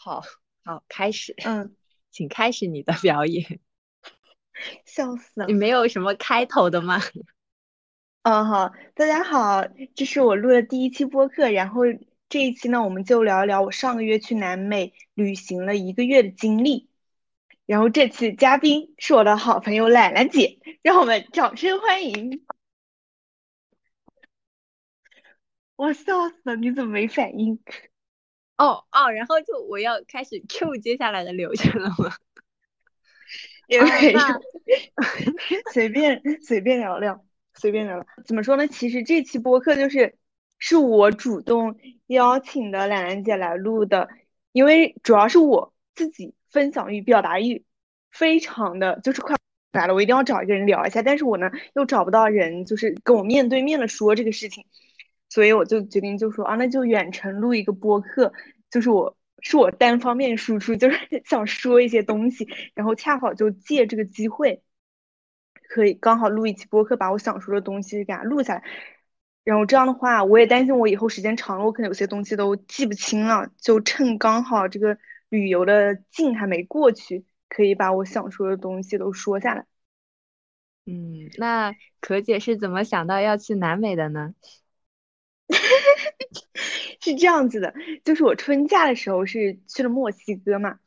好，好，开始。嗯，请开始你的表演。笑死了！你没有什么开头的吗？嗯，好，大家好，这是我录的第一期播客。然后这一期呢，我们就聊一聊我上个月去南美旅行了一个月的经历。然后这次嘉宾是我的好朋友懒懒姐，让我们掌声欢迎。我笑死了，你怎么没反应？哦哦，然后就我要开始 Q 接下来的流程了吗？也没有，随便随便聊聊，随便聊聊。怎么说呢？其实这期播客就是是我主动邀请的懒懒姐来录的，因为主要是我自己分享欲、表达欲非常的就是快来了，我一定要找一个人聊一下。但是我呢又找不到人，就是跟我面对面的说这个事情。所以我就决定就说啊，那就远程录一个播客，就是我是我单方面输出，就是 想说一些东西，然后恰好就借这个机会，可以刚好录一期播客，把我想说的东西给它录下来。然后这样的话，我也担心我以后时间长了，我可能有些东西都记不清了，就趁刚好这个旅游的劲还没过去，可以把我想说的东西都说下来。嗯，那可姐是怎么想到要去南美的呢？是这样子的，就是我春假的时候是去了墨西哥嘛，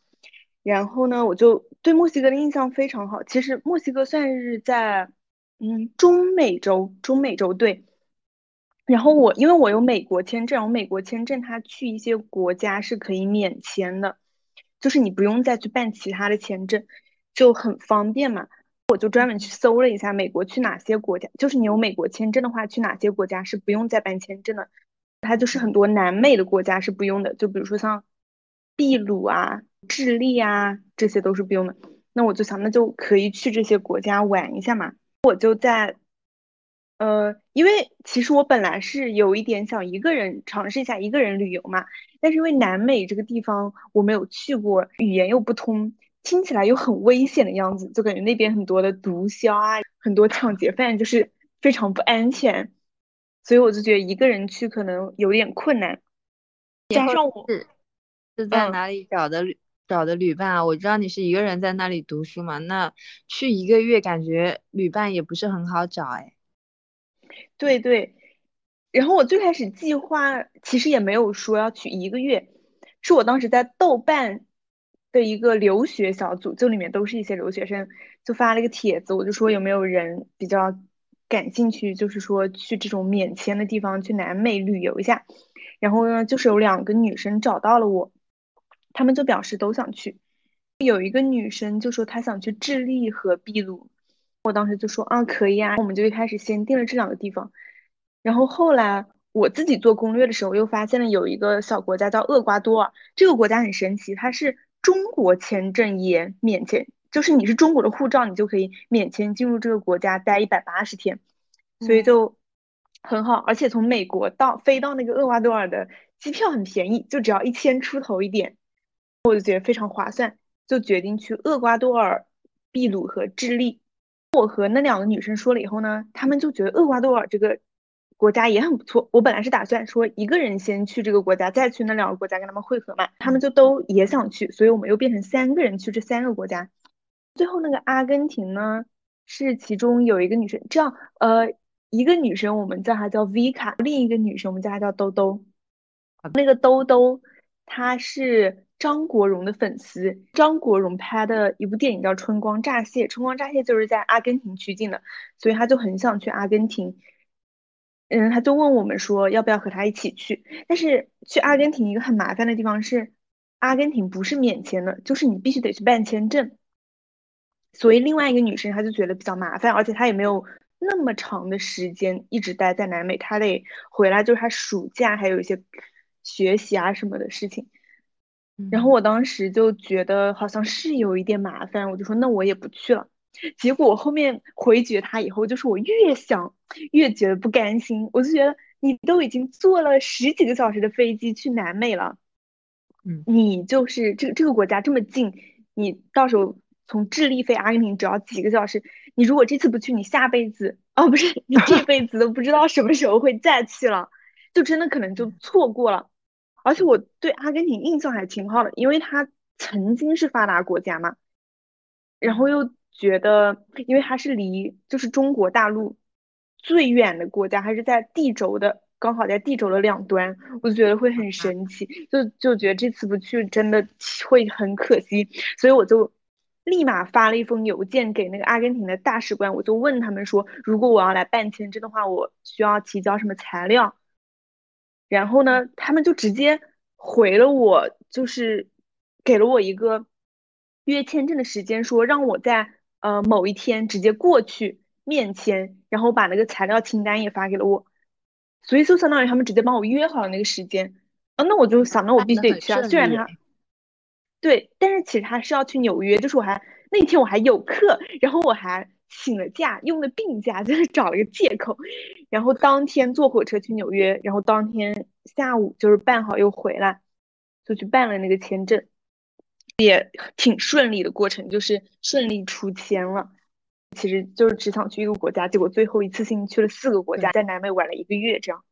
然后呢，我就对墨西哥的印象非常好。其实墨西哥算是在嗯中美洲，中美洲对。然后我因为我有美国签证，我美国签证它去一些国家是可以免签的，就是你不用再去办其他的签证，就很方便嘛。我就专门去搜了一下美国去哪些国家，就是你有美国签证的话，去哪些国家是不用再办签证的。它就是很多南美的国家是不用的，就比如说像秘鲁啊、智利啊，这些都是不用的。那我就想，那就可以去这些国家玩一下嘛。我就在，呃，因为其实我本来是有一点想一个人尝试一下一个人旅游嘛，但是因为南美这个地方我没有去过，语言又不通。听起来又很危险的样子，就感觉那边很多的毒枭啊，很多抢劫犯，就是非常不安全，所以我就觉得一个人去可能有点困难。加上我是是在哪里找的旅找的旅伴啊？我知道你是一个人在那里读书嘛，那去一个月感觉旅伴也不是很好找哎。对对，然后我最开始计划其实也没有说要去一个月，是我当时在豆瓣。的一个留学小组，就里面都是一些留学生，就发了一个帖子，我就说有没有人比较感兴趣，就是说去这种免签的地方去南美旅游一下。然后呢，就是有两个女生找到了我，她们就表示都想去。有一个女生就说她想去智利和秘鲁，我当时就说啊可以啊，我们就一开始先定了这两个地方。然后后来我自己做攻略的时候，又发现了有一个小国家叫厄瓜多尔，这个国家很神奇，它是。中国签证也免签，就是你是中国的护照，你就可以免签进入这个国家待一百八十天，所以就很好。而且从美国到飞到那个厄瓜多尔的机票很便宜，就只要一千出头一点，我就觉得非常划算，就决定去厄瓜多尔、秘鲁和智利。我和那两个女生说了以后呢，她们就觉得厄瓜多尔这个。国家也很不错，我本来是打算说一个人先去这个国家，再去那两个国家跟他们会合嘛，他们就都也想去，所以我们又变成三个人去这三个国家。最后那个阿根廷呢，是其中有一个女生，这样呃，一个女生我们叫她叫 V 卡，另一个女生我们叫她叫兜兜。那个兜兜她是张国荣的粉丝，张国荣拍的一部电影叫《春光乍泄》，《春光乍泄》就是在阿根廷取景的，所以她就很想去阿根廷。嗯，他就问我们说要不要和他一起去，但是去阿根廷一个很麻烦的地方是，阿根廷不是免签的，就是你必须得去办签证。所以另外一个女生她就觉得比较麻烦，而且她也没有那么长的时间一直待在南美，她得回来，就是她暑假还有一些学习啊什么的事情。然后我当时就觉得好像是有一点麻烦，我就说那我也不去了。结果我后面回绝他以后，就是我越想越觉得不甘心。我就觉得你都已经坐了十几个小时的飞机去南美了，嗯，你就是这个这个国家这么近，你到时候从智利飞阿根廷只要几个小时。你如果这次不去，你下辈子哦不是你这 辈子都不知道什么时候会再去了，就真的可能就错过了。而且我对阿根廷印象还挺好的，因为它曾经是发达国家嘛，然后又觉得，因为它是离就是中国大陆最远的国家，还是在地轴的，刚好在地轴的两端，我就觉得会很神奇，就就觉得这次不去真的会很可惜，所以我就立马发了一封邮件给那个阿根廷的大使馆，我就问他们说，如果我要来办签证的话，我需要提交什么材料？然后呢，他们就直接回了我，就是给了我一个约签证的时间，说让我在呃某一天直接过去面签，然后把那个材料清单也发给了我，所以就相当于他们直接帮我约好了那个时间。啊，那我就想，那我必须得去啊，虽然他对，但是其实他是要去纽约，就是我还那天我还有课，然后我还。请了假，用了病假，就是找了个借口，然后当天坐火车去纽约，然后当天下午就是办好又回来，就去办了那个签证，也挺顺利的过程，就是顺利出签了。其实就是只想去一个国家，结果最后一次性去了四个国家，在南美玩了一个月，这样。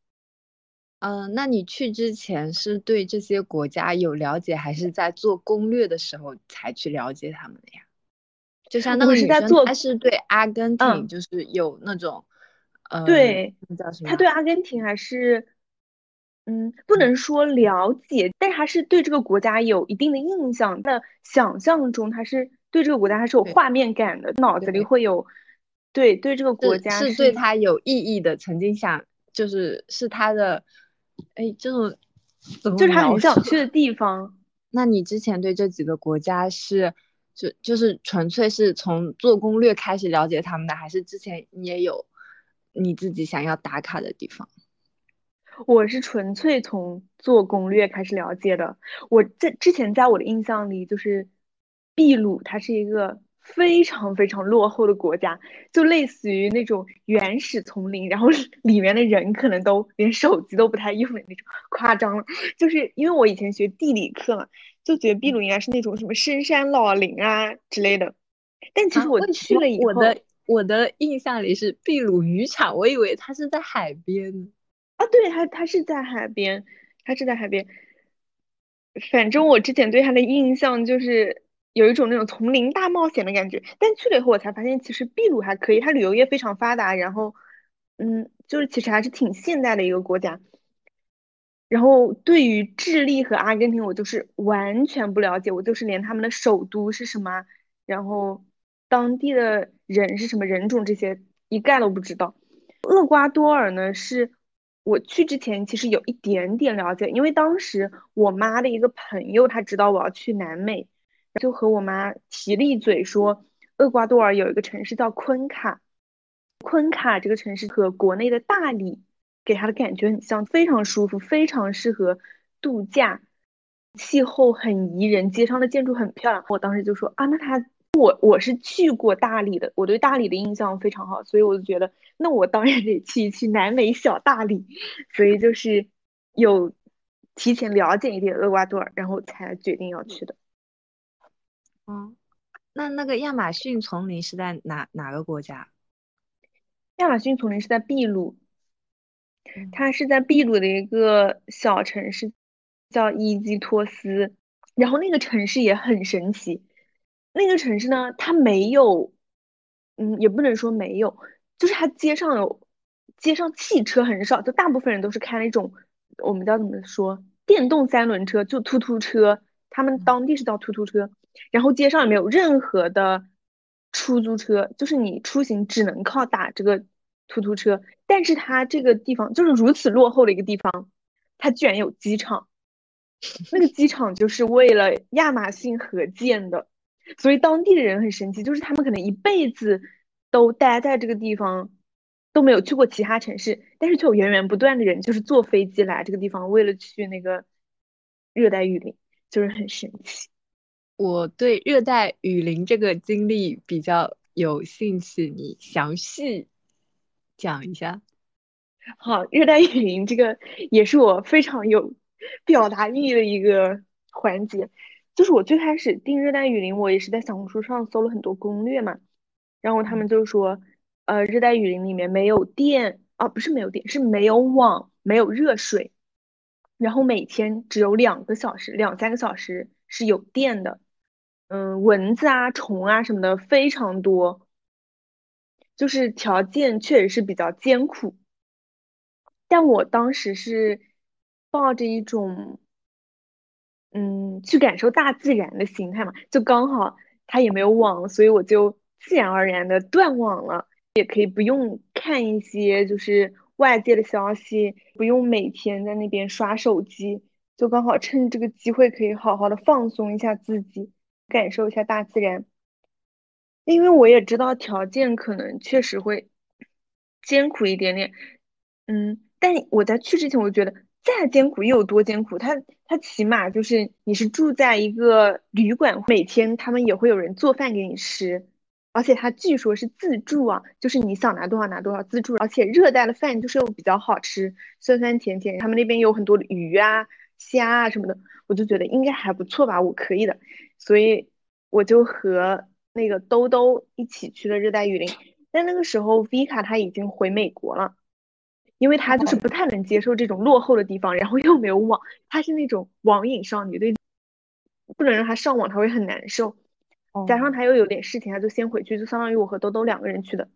嗯，那你去之前是对这些国家有了解，还是在做攻略的时候才去了解他们的呀？就像那个女生，她是对阿根廷就是有那种，呃，对，叫什么？她对阿根廷还是，嗯，不能说了解，但是还是对这个国家有一定的印象。的想象中，他是对这个国家还是有画面感的，脑子里会有，对，对这个国家是对他有意义的。曾经想，就是是他的，哎，这种就是他很想去的地方。那你之前对这几个国家是？就就是纯粹是从做攻略开始了解他们的，还是之前你也有你自己想要打卡的地方？我是纯粹从做攻略开始了解的。我在之前在我的印象里，就是秘鲁，它是一个非常非常落后的国家，就类似于那种原始丛林，然后 里面的人可能都连手机都不太用的那种，夸张了。就是因为我以前学地理课嘛。就觉得秘鲁应该是那种什么深山老林啊之类的，但其实我去了以后，我的我的印象里是秘鲁渔场，我以为它是在海边啊，对，它它是在海边，它是在海边。反正我之前对它的印象就是有一种那种丛林大冒险的感觉，但去了以后我才发现，其实秘鲁还可以，它旅游业非常发达，然后嗯，就是其实还是挺现代的一个国家。然后对于智利和阿根廷，我就是完全不了解，我就是连他们的首都是什么，然后当地的人是什么人种这些一概都不知道。厄瓜多尔呢，是我去之前其实有一点点了解，因为当时我妈的一个朋友他知道我要去南美，就和我妈提了一嘴说，厄瓜多尔有一个城市叫昆卡，昆卡这个城市和国内的大理。给他的感觉很像，非常舒服，非常适合度假，气候很宜人，街上的建筑很漂亮。我当时就说啊，那他我我是去过大理的，我对大理的印象非常好，所以我就觉得那我当然得去一去南美小大理，所以就是有提前了解一点厄瓜多尔，然后才决定要去的。嗯，那那个亚马逊丛林是在哪哪个国家？亚马逊丛林是在秘鲁。它是在秘鲁的一个小城市，叫伊基托斯。然后那个城市也很神奇。那个城市呢，它没有，嗯，也不能说没有，就是它街上有，街上汽车很少，就大部分人都是开那种我们叫怎么说，电动三轮车，就突突车，他们当地是叫突突车。然后街上也没有任何的出租车，就是你出行只能靠打这个。突突车，但是它这个地方就是如此落后的一个地方，它居然有机场，那个机场就是为了亚马逊河建的，所以当地的人很神奇，就是他们可能一辈子都待在这个地方，都没有去过其他城市，但是却有源源不断的人就是坐飞机来这个地方，为了去那个热带雨林，就是很神奇。我对热带雨林这个经历比较有兴趣，你详细。讲一下，好，热带雨林这个也是我非常有表达意义的一个环节。就是我最开始订热带雨林，我也是在小红书上搜了很多攻略嘛。然后他们就说，呃，热带雨林里面没有电啊，不是没有电，是没有网，没有热水。然后每天只有两个小时、两三个小时是有电的。嗯，蚊子啊、虫啊什么的非常多，就是条件确实是比较艰苦。但我当时是抱着一种，嗯，去感受大自然的心态嘛，就刚好它也没有网，所以我就自然而然的断网了，也可以不用看一些就是外界的消息，不用每天在那边刷手机，就刚好趁这个机会可以好好的放松一下自己。感受一下大自然，因为我也知道条件可能确实会艰苦一点点，嗯，但我在去之前，我觉得再艰苦又有多艰苦？它它起码就是你是住在一个旅馆，每天他们也会有人做饭给你吃，而且它据说是自助啊，就是你想拿多少拿多少自助，而且热带的饭就是又比较好吃，酸酸甜甜，他们那边有很多鱼啊、虾啊什么的，我就觉得应该还不错吧，我可以的。所以我就和那个兜兜一起去了热带雨林，但那个时候 V 卡他已经回美国了，因为他就是不太能接受这种落后的地方，然后又没有网，他是那种网瘾少女，对，不能让他上网，他会很难受。加上他又有点事情，他就先回去，就相当于我和兜兜两个人去的。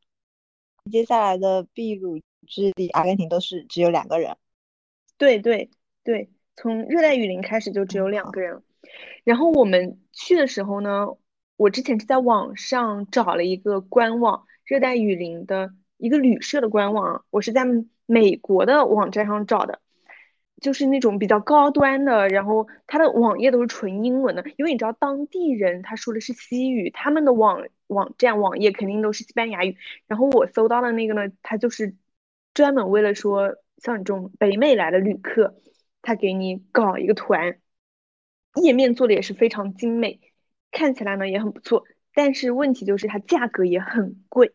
接下来的秘鲁、智利、阿根廷都是只有两个人。对对对，从热带雨林开始就只有两个人。然后我们去的时候呢，我之前是在网上找了一个官网，热带雨林的一个旅社的官网，我是在美国的网站上找的，就是那种比较高端的，然后它的网页都是纯英文的，因为你知道当地人他说的是西语，他们的网网站网页肯定都是西班牙语，然后我搜到的那个呢，它就是专门为了说像你这种北美来的旅客，他给你搞一个团。页面做的也是非常精美，看起来呢也很不错，但是问题就是它价格也很贵，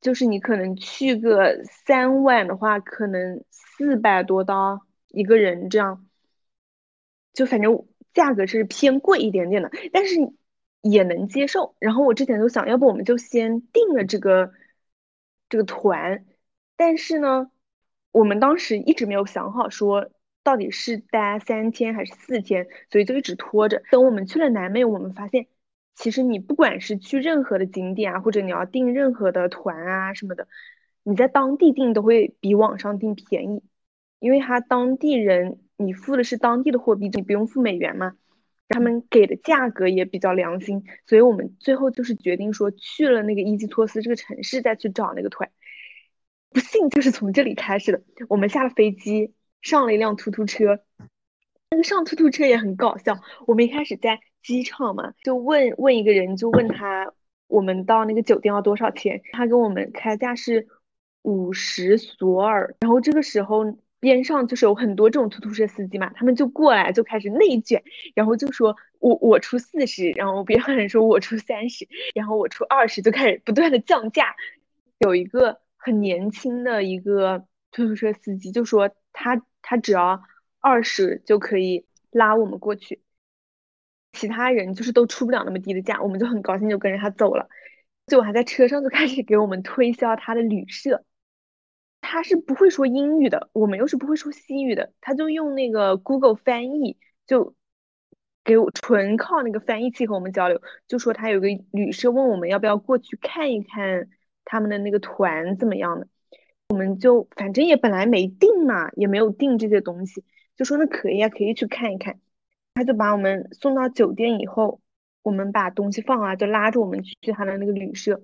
就是你可能去个三晚的话，可能四百多刀一个人这样，就反正价格是偏贵一点点的，但是也能接受。然后我之前就想要不我们就先定了这个这个团，但是呢，我们当时一直没有想好说。到底是待三天还是四天？所以就一直拖着。等我们去了南美，我们发现，其实你不管是去任何的景点啊，或者你要订任何的团啊什么的，你在当地订都会比网上订便宜，因为他当地人你付的是当地的货币，你不用付美元嘛，他们给的价格也比较良心。所以我们最后就是决定说，去了那个伊基托斯这个城市再去找那个团。不幸就是从这里开始的，我们下了飞机。上了一辆突突车，那个上突突车也很搞笑。我们一开始在机场嘛，就问问一个人，就问他我们到那个酒店要多少钱，他给我们开价是五十索尔。然后这个时候边上就是有很多这种突突车司机嘛，他们就过来就开始内卷，然后就说我我出四十，然后别人说我出三十，然后我出二十，就开始不断的降价。有一个很年轻的一个突突车司机就说他。他只要二十就可以拉我们过去，其他人就是都出不了那么低的价，我们就很高兴就跟着他走了。就我还在车上就开始给我们推销他的旅社，他是不会说英语的，我们又是不会说西语的，他就用那个 Google 翻译，就给我纯靠那个翻译器和我们交流，就说他有个旅社，问我们要不要过去看一看他们的那个团怎么样的。我们就反正也本来没定嘛，也没有定这些东西，就说那可以啊，可以去看一看。他就把我们送到酒店以后，我们把东西放啊，就拉着我们去他的那个旅社。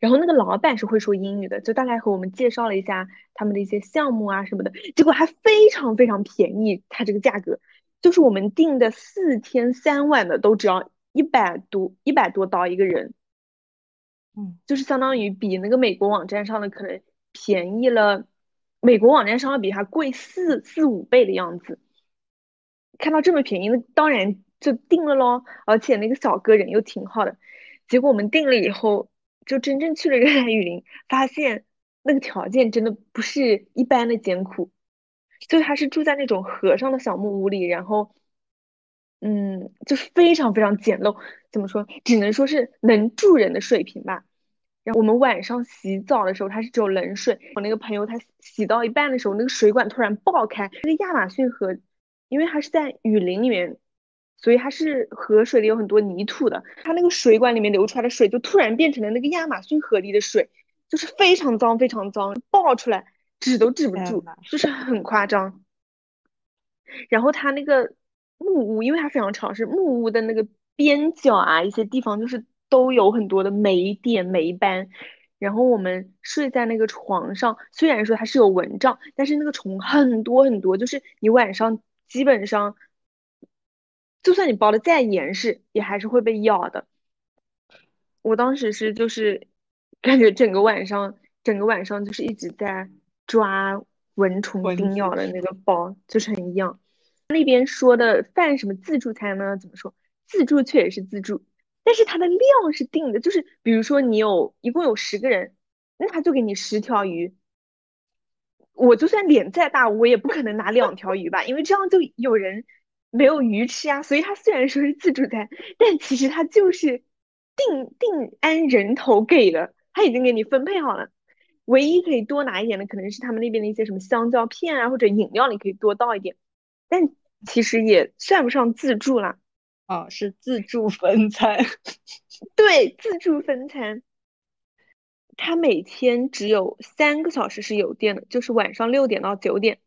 然后那个老板是会说英语的，就大概和我们介绍了一下他们的一些项目啊什么的，结果还非常非常便宜，他这个价格就是我们订的四天三晚的都只要一百多一百多刀一个人。就是相当于比那个美国网站上的可能便宜了，美国网站上要比它贵四四五倍的样子。看到这么便宜，那当然就定了咯。而且那个小哥人又挺好的。结果我们定了以后，就真正去了热带雨林，发现那个条件真的不是一般的艰苦。就他是住在那种和尚的小木屋里，然后，嗯，就是非常非常简陋。怎么说？只能说是能住人的水平吧。然后我们晚上洗澡的时候，它是只有冷水。我那个朋友他洗到一半的时候，那个水管突然爆开。那个亚马逊河，因为它是在雨林里面，所以它是河水里有很多泥土的。它那个水管里面流出来的水，就突然变成了那个亚马逊河里的水，就是非常脏，非常脏，爆出来止都止不住，就是很夸张。然后它那个木屋，因为它非常潮湿，木屋的那个边角啊，一些地方就是。都有很多的霉点霉斑，然后我们睡在那个床上，虽然说它是有蚊帐，但是那个虫很多很多，就是你晚上基本上，就算你包的再严实，也还是会被咬的。我当时是就是感觉整个晚上，整个晚上就是一直在抓蚊虫叮咬的那个包，就是很痒。那边说的饭什么自助餐呢？怎么说？自助却也是自助。但是它的量是定的，就是比如说你有一共有十个人，那他就给你十条鱼。我就算脸再大，我也不可能拿两条鱼吧，因为这样就有人没有鱼吃啊。所以它虽然说是自助餐，但其实它就是定定按人头给的，他已经给你分配好了。唯一可以多拿一点的，可能是他们那边的一些什么香蕉片啊，或者饮料，你可以多倒一点。但其实也算不上自助啦。哦，是自助分餐，对，自助分餐。他每天只有三个小时是有电的，就是晚上六点到九点。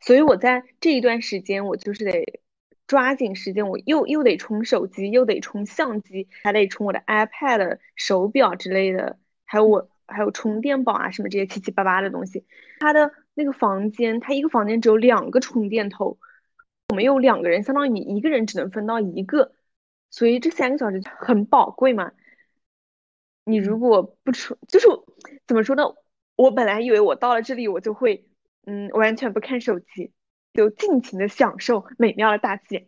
所以我在这一段时间，我就是得抓紧时间，我又又得充手机，又得充相机，还得充我的 iPad、手表之类的，还有我还有充电宝啊什么这些七七八八的东西。他的那个房间，他一个房间只有两个充电头。我们有两个人，相当于你一个人只能分到一个，所以这三个小时很宝贵嘛。你如果不出，就是怎么说呢？我本来以为我到了这里，我就会嗯完全不看手机，就尽情的享受美妙的大自然。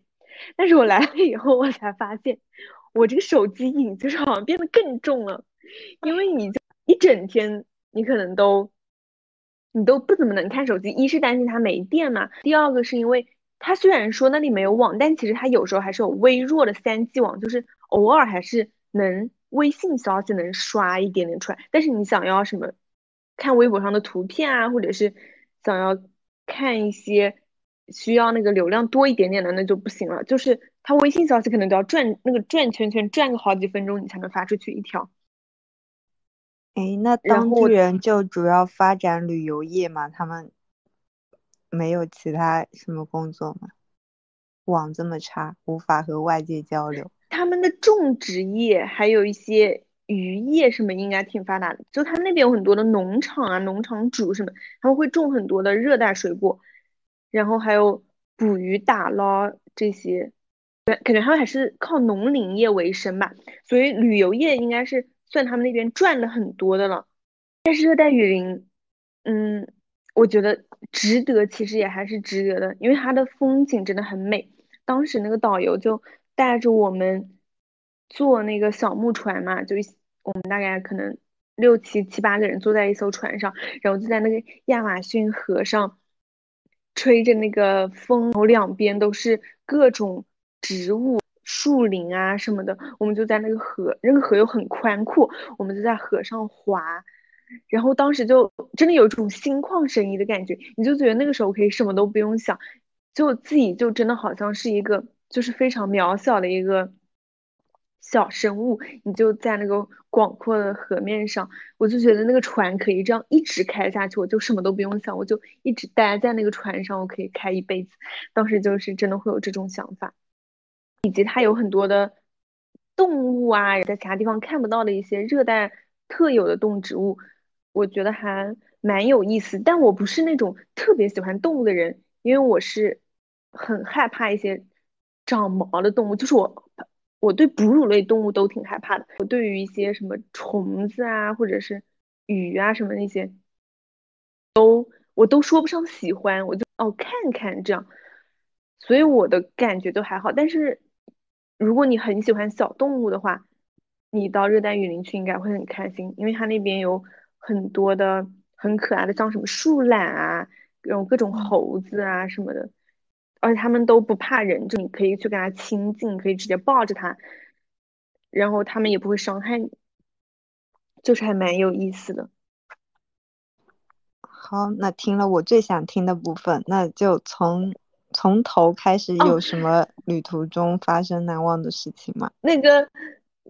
但是我来了以后，我才发现我这个手机瘾就是好像变得更重了，因为你就一整天，你可能都你都不怎么能看手机。一是担心它没电嘛，第二个是因为。它虽然说那里没有网，但其实它有时候还是有微弱的三 G 网，就是偶尔还是能微信消息能刷一点点出来。但是你想要什么看微博上的图片啊，或者是想要看一些需要那个流量多一点点的，那就不行了。就是它微信消息可能都要转那个转圈圈转个好几分钟，你才能发出去一条。哎，那当地人就主要发展旅游业嘛，他们。没有其他什么工作吗？网这么差，无法和外界交流。他们的种植业还有一些渔业什么应该挺发达的。就他们那边有很多的农场啊，农场主什么，他们会种很多的热带水果，然后还有捕鱼打捞这些。对，感觉他们还是靠农林业为生吧。所以旅游业应该是算他们那边赚的很多的了。但是热带雨林，嗯。我觉得值得，其实也还是值得的，因为它的风景真的很美。当时那个导游就带着我们坐那个小木船嘛，就我们大概可能六七七八个人坐在一艘船上，然后就在那个亚马逊河上吹着那个风，然后两边都是各种植物、树林啊什么的。我们就在那个河，那个河又很宽阔，我们就在河上划。然后当时就真的有一种心旷神怡的感觉，你就觉得那个时候可以什么都不用想，就自己就真的好像是一个就是非常渺小的一个小生物，你就在那个广阔的河面上，我就觉得那个船可以这样一直开下去，我就什么都不用想，我就一直待在那个船上，我可以开一辈子。当时就是真的会有这种想法，以及它有很多的动物啊，在其他地方看不到的一些热带特有的动植物。我觉得还蛮有意思，但我不是那种特别喜欢动物的人，因为我是很害怕一些长毛的动物，就是我我对哺乳类动物都挺害怕的。我对于一些什么虫子啊，或者是鱼啊什么那些，都我都说不上喜欢，我就哦看看这样，所以我的感觉都还好。但是如果你很喜欢小动物的话，你到热带雨林去应该会很开心，因为它那边有。很多的很可爱的，像什么树懒啊，有各种猴子啊什么的，而且他们都不怕人，就你可以去跟它亲近，可以直接抱着它，然后他们也不会伤害你。就是还蛮有意思的。好，那听了我最想听的部分，那就从从头开始，有什么旅途中发生难忘的事情吗？那个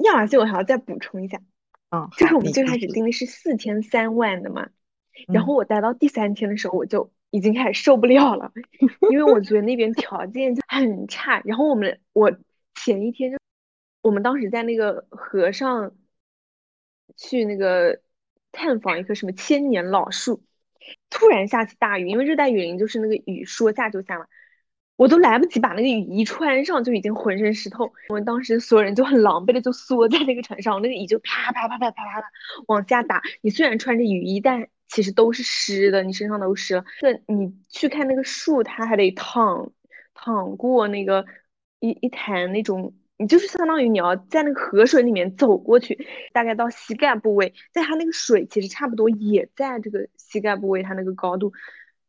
亚马逊，我还要再补充一下，嗯，就是我们最开始定的是四天三万的嘛，然后我待到第三天的时候，我就已经开始受不了了，因为我觉得那边条件就很差。然后我们我前一天就，我们当时在那个河上去那个探访一棵什么千年老树。突然下起大雨，因为热带雨林就是那个雨说下就下嘛，我都来不及把那个雨衣穿上，就已经浑身湿透。我们当时所有人就很狼狈的就缩在那个船上，那个雨就啪啪啪啪啪啪的往下打。你虽然穿着雨衣，但其实都是湿的，你身上都湿了。这你去看那个树，它还得淌淌过那个一一潭那种。你就是相当于你要在那个河水里面走过去，大概到膝盖部位，在它那个水其实差不多也在这个膝盖部位，它那个高度。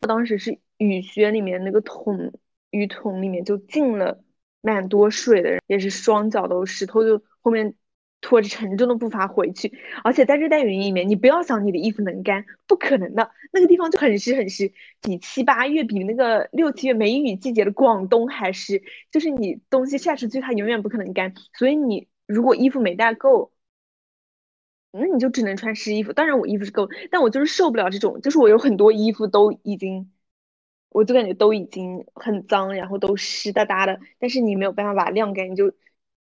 我当时是雨靴里面那个桶雨桶里面就进了蛮多水的，也是双脚都湿透，就后面。拖着沉重的步伐回去，而且在热带雨林里面，你不要想你的衣服能干，不可能的。那个地方就很湿很湿，比七八月、比那个六七月梅雨季节的广东还湿。就是你东西晒出去，它永远不可能干。所以你如果衣服没带够，那你就只能穿湿衣服。当然我衣服是够，但我就是受不了这种，就是我有很多衣服都已经，我就感觉都已经很脏，然后都湿哒哒的。但是你没有办法把它晾干，你就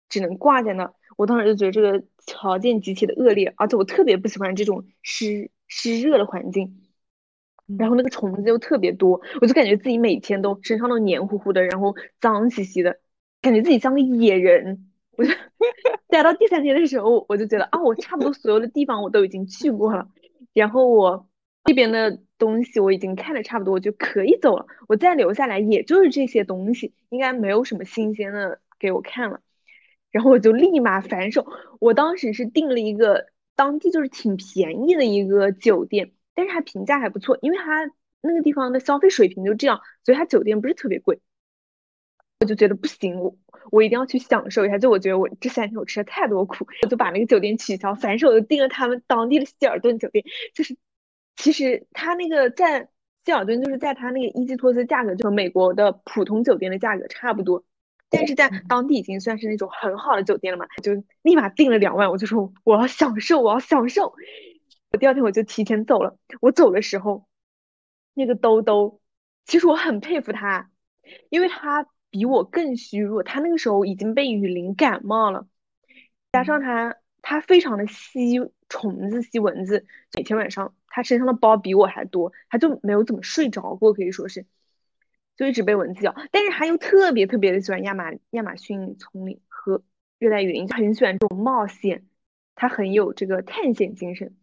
只能挂在那。我当时就觉得这个条件极其的恶劣，而且我特别不喜欢这种湿湿热的环境，然后那个虫子又特别多，我就感觉自己每天都身上都黏糊糊的，然后脏兮兮的，感觉自己像个野人。我就待到第三天的时候，我就觉得啊，我差不多所有的地方我都已经去过了，然后我这边的东西我已经看的差不多，我就可以走了。我再留下来也就是这些东西，应该没有什么新鲜的给我看了。然后我就立马反手，我当时是订了一个当地就是挺便宜的一个酒店，但是它评价还不错，因为它那个地方的消费水平就这样，所以它酒店不是特别贵。我就觉得不行，我我一定要去享受一下。就我觉得我这三天我吃了太多苦，我就把那个酒店取消，反手就订了他们当地的希尔顿酒店。就是其实它那个在希尔顿，就是在它那个伊基托斯价格就和美国的普通酒店的价格差不多。但是在当地已经算是那种很好的酒店了嘛，就立马订了两万，我就说我要享受，我要享受。我第二天我就提前走了。我走的时候，那个兜兜，其实我很佩服他，因为他比我更虚弱，他那个时候已经被雨淋感冒了，加上他他非常的吸虫子、吸蚊子，每天晚上他身上的包比我还多，他就没有怎么睡着过，可以说是。就一直被蚊子咬，但是他又特别特别的喜欢亚马亚马逊丛林和热带雨林，就很喜欢这种冒险，他很有这个探险精神。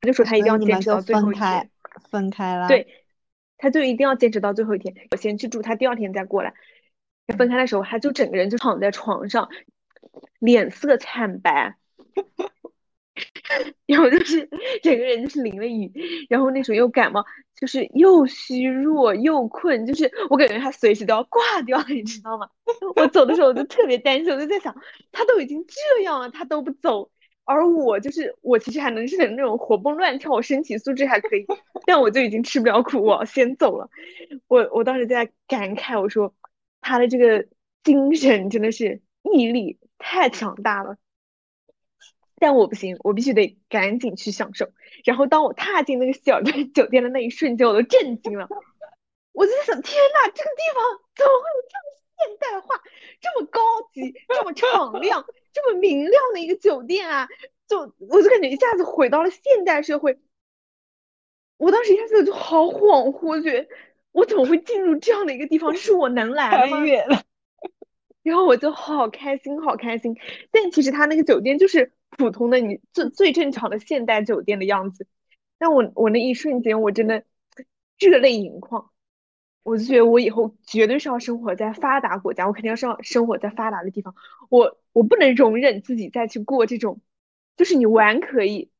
他就说他一定要坚持到最后一天，分开了。对，他就一定要坚持到最后一天。我先去住，他第二天再过来。分开的时候，他就整个人就躺在床上，脸色惨白。然后就是整个人就是淋了雨，然后那时候又感冒，就是又虚弱又困，就是我感觉他随时都要挂掉了，你知道吗？我走的时候我就特别担心，我就在想，他都已经这样了，他都不走，而我就是我其实还能是那种活蹦乱跳，我身体素质还可以，但我就已经吃不了苦，我要先走了。我我当时在感慨，我说他的这个精神真的是毅力太强大了。但我不行，我必须得赶紧去享受。然后当我踏进那个希尔顿酒店的那一瞬间，我都震惊了。我就在想，天呐，这个地方怎么会有这么现代化、这么高级、这么敞亮、这么明亮的一个酒店啊？就我就感觉一下子回到了现代社会。我当时一下子就好恍惚，我觉得我怎么会进入这样的一个地方？是我能来吗？然后我就好开心，好开心。但其实他那个酒店就是。普通的你最最正常的现代酒店的样子，但我我那一瞬间我真的热泪盈眶，我就觉得我以后绝对是要生活在发达国家，我肯定要生生活在发达的地方，我我不能容忍自己再去过这种，就是你玩可以，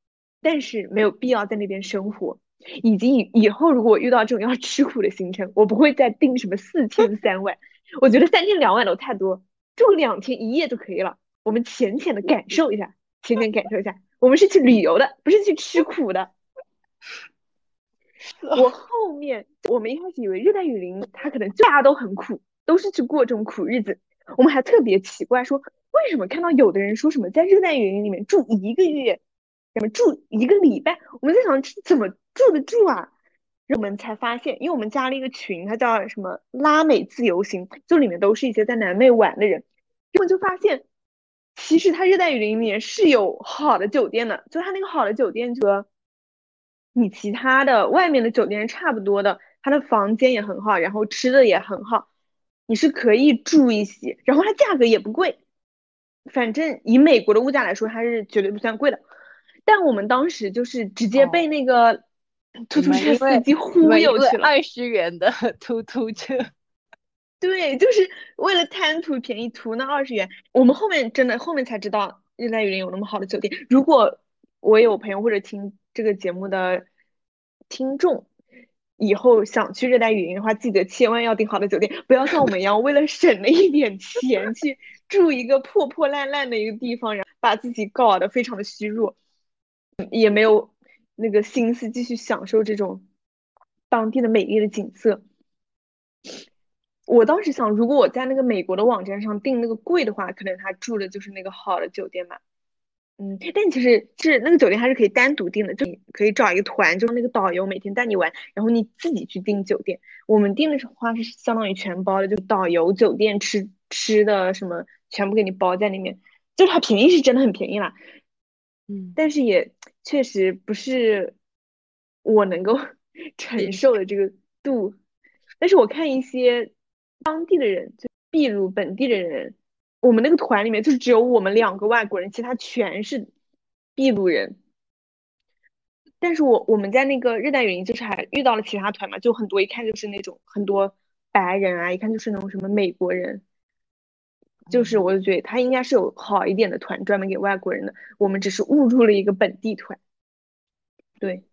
但是没有必要在那边生活，以及以以后如果我遇到这种要吃苦的行程，我不会再订什么四天 三万，我觉得三天两万都太多，住两天一夜就可以了，我们浅浅的感受一下。浅浅感受一下，我们是去旅游的，不是去吃苦的。我后面我们一开始以为热带雨林它可能大家都很苦，都是去过这种苦日子。我们还特别奇怪，说为什么看到有的人说什么在热带雨林里面住一个月，什么住一个礼拜？我们在想怎么住得住啊？我们才发现，因为我们加了一个群，它叫什么拉美自由行，就里面都是一些在南美玩的人。我们就发现，其实它热带雨林里面是有好的酒店的，就它那个好的酒店和你其他的外面的酒店差不多的，它的房间也很好，然后吃的也很好，你是可以住一些，然后它价格也不贵，反正以美国的物价来说，它是绝对不算贵的。但我们当时就是直接被那个。突突车司机忽悠去了二十元的突突车，对，就是为了贪图便宜，图那二十元。我们后面真的后面才知道热带雨林有那么好的酒店。如果我有朋友或者听这个节目的听众，以后想去热带雨林的话，记得千万要订好的酒店，不要像我们一样为了省了一点钱去住一个破破烂烂的一个地方，然后把自己搞得非常的虚弱，也没有。那个心思继续享受这种当地的美丽的景色。我当时想，如果我在那个美国的网站上订那个贵的话，可能他住的就是那个好的酒店吧。嗯，但其实是那个酒店还是可以单独订的，就你可以找一个团，就那个导游每天带你玩，然后你自己去订酒店。我们订的话是相当于全包的，就导游、酒店、吃吃的什么全部给你包在里面，就是它便宜是真的很便宜啦。嗯，但是也确实不是我能够 承受的这个度。但是我看一些当地的人，就秘鲁本地的人，我们那个团里面就只有我们两个外国人，其他全是秘鲁人。但是我我们在那个热带雨林，就是还遇到了其他团嘛，就很多一看就是那种很多白人啊，一看就是那种什么美国人。就是我就觉得他应该是有好一点的团专门给外国人的，我们只是误入了一个本地团。对，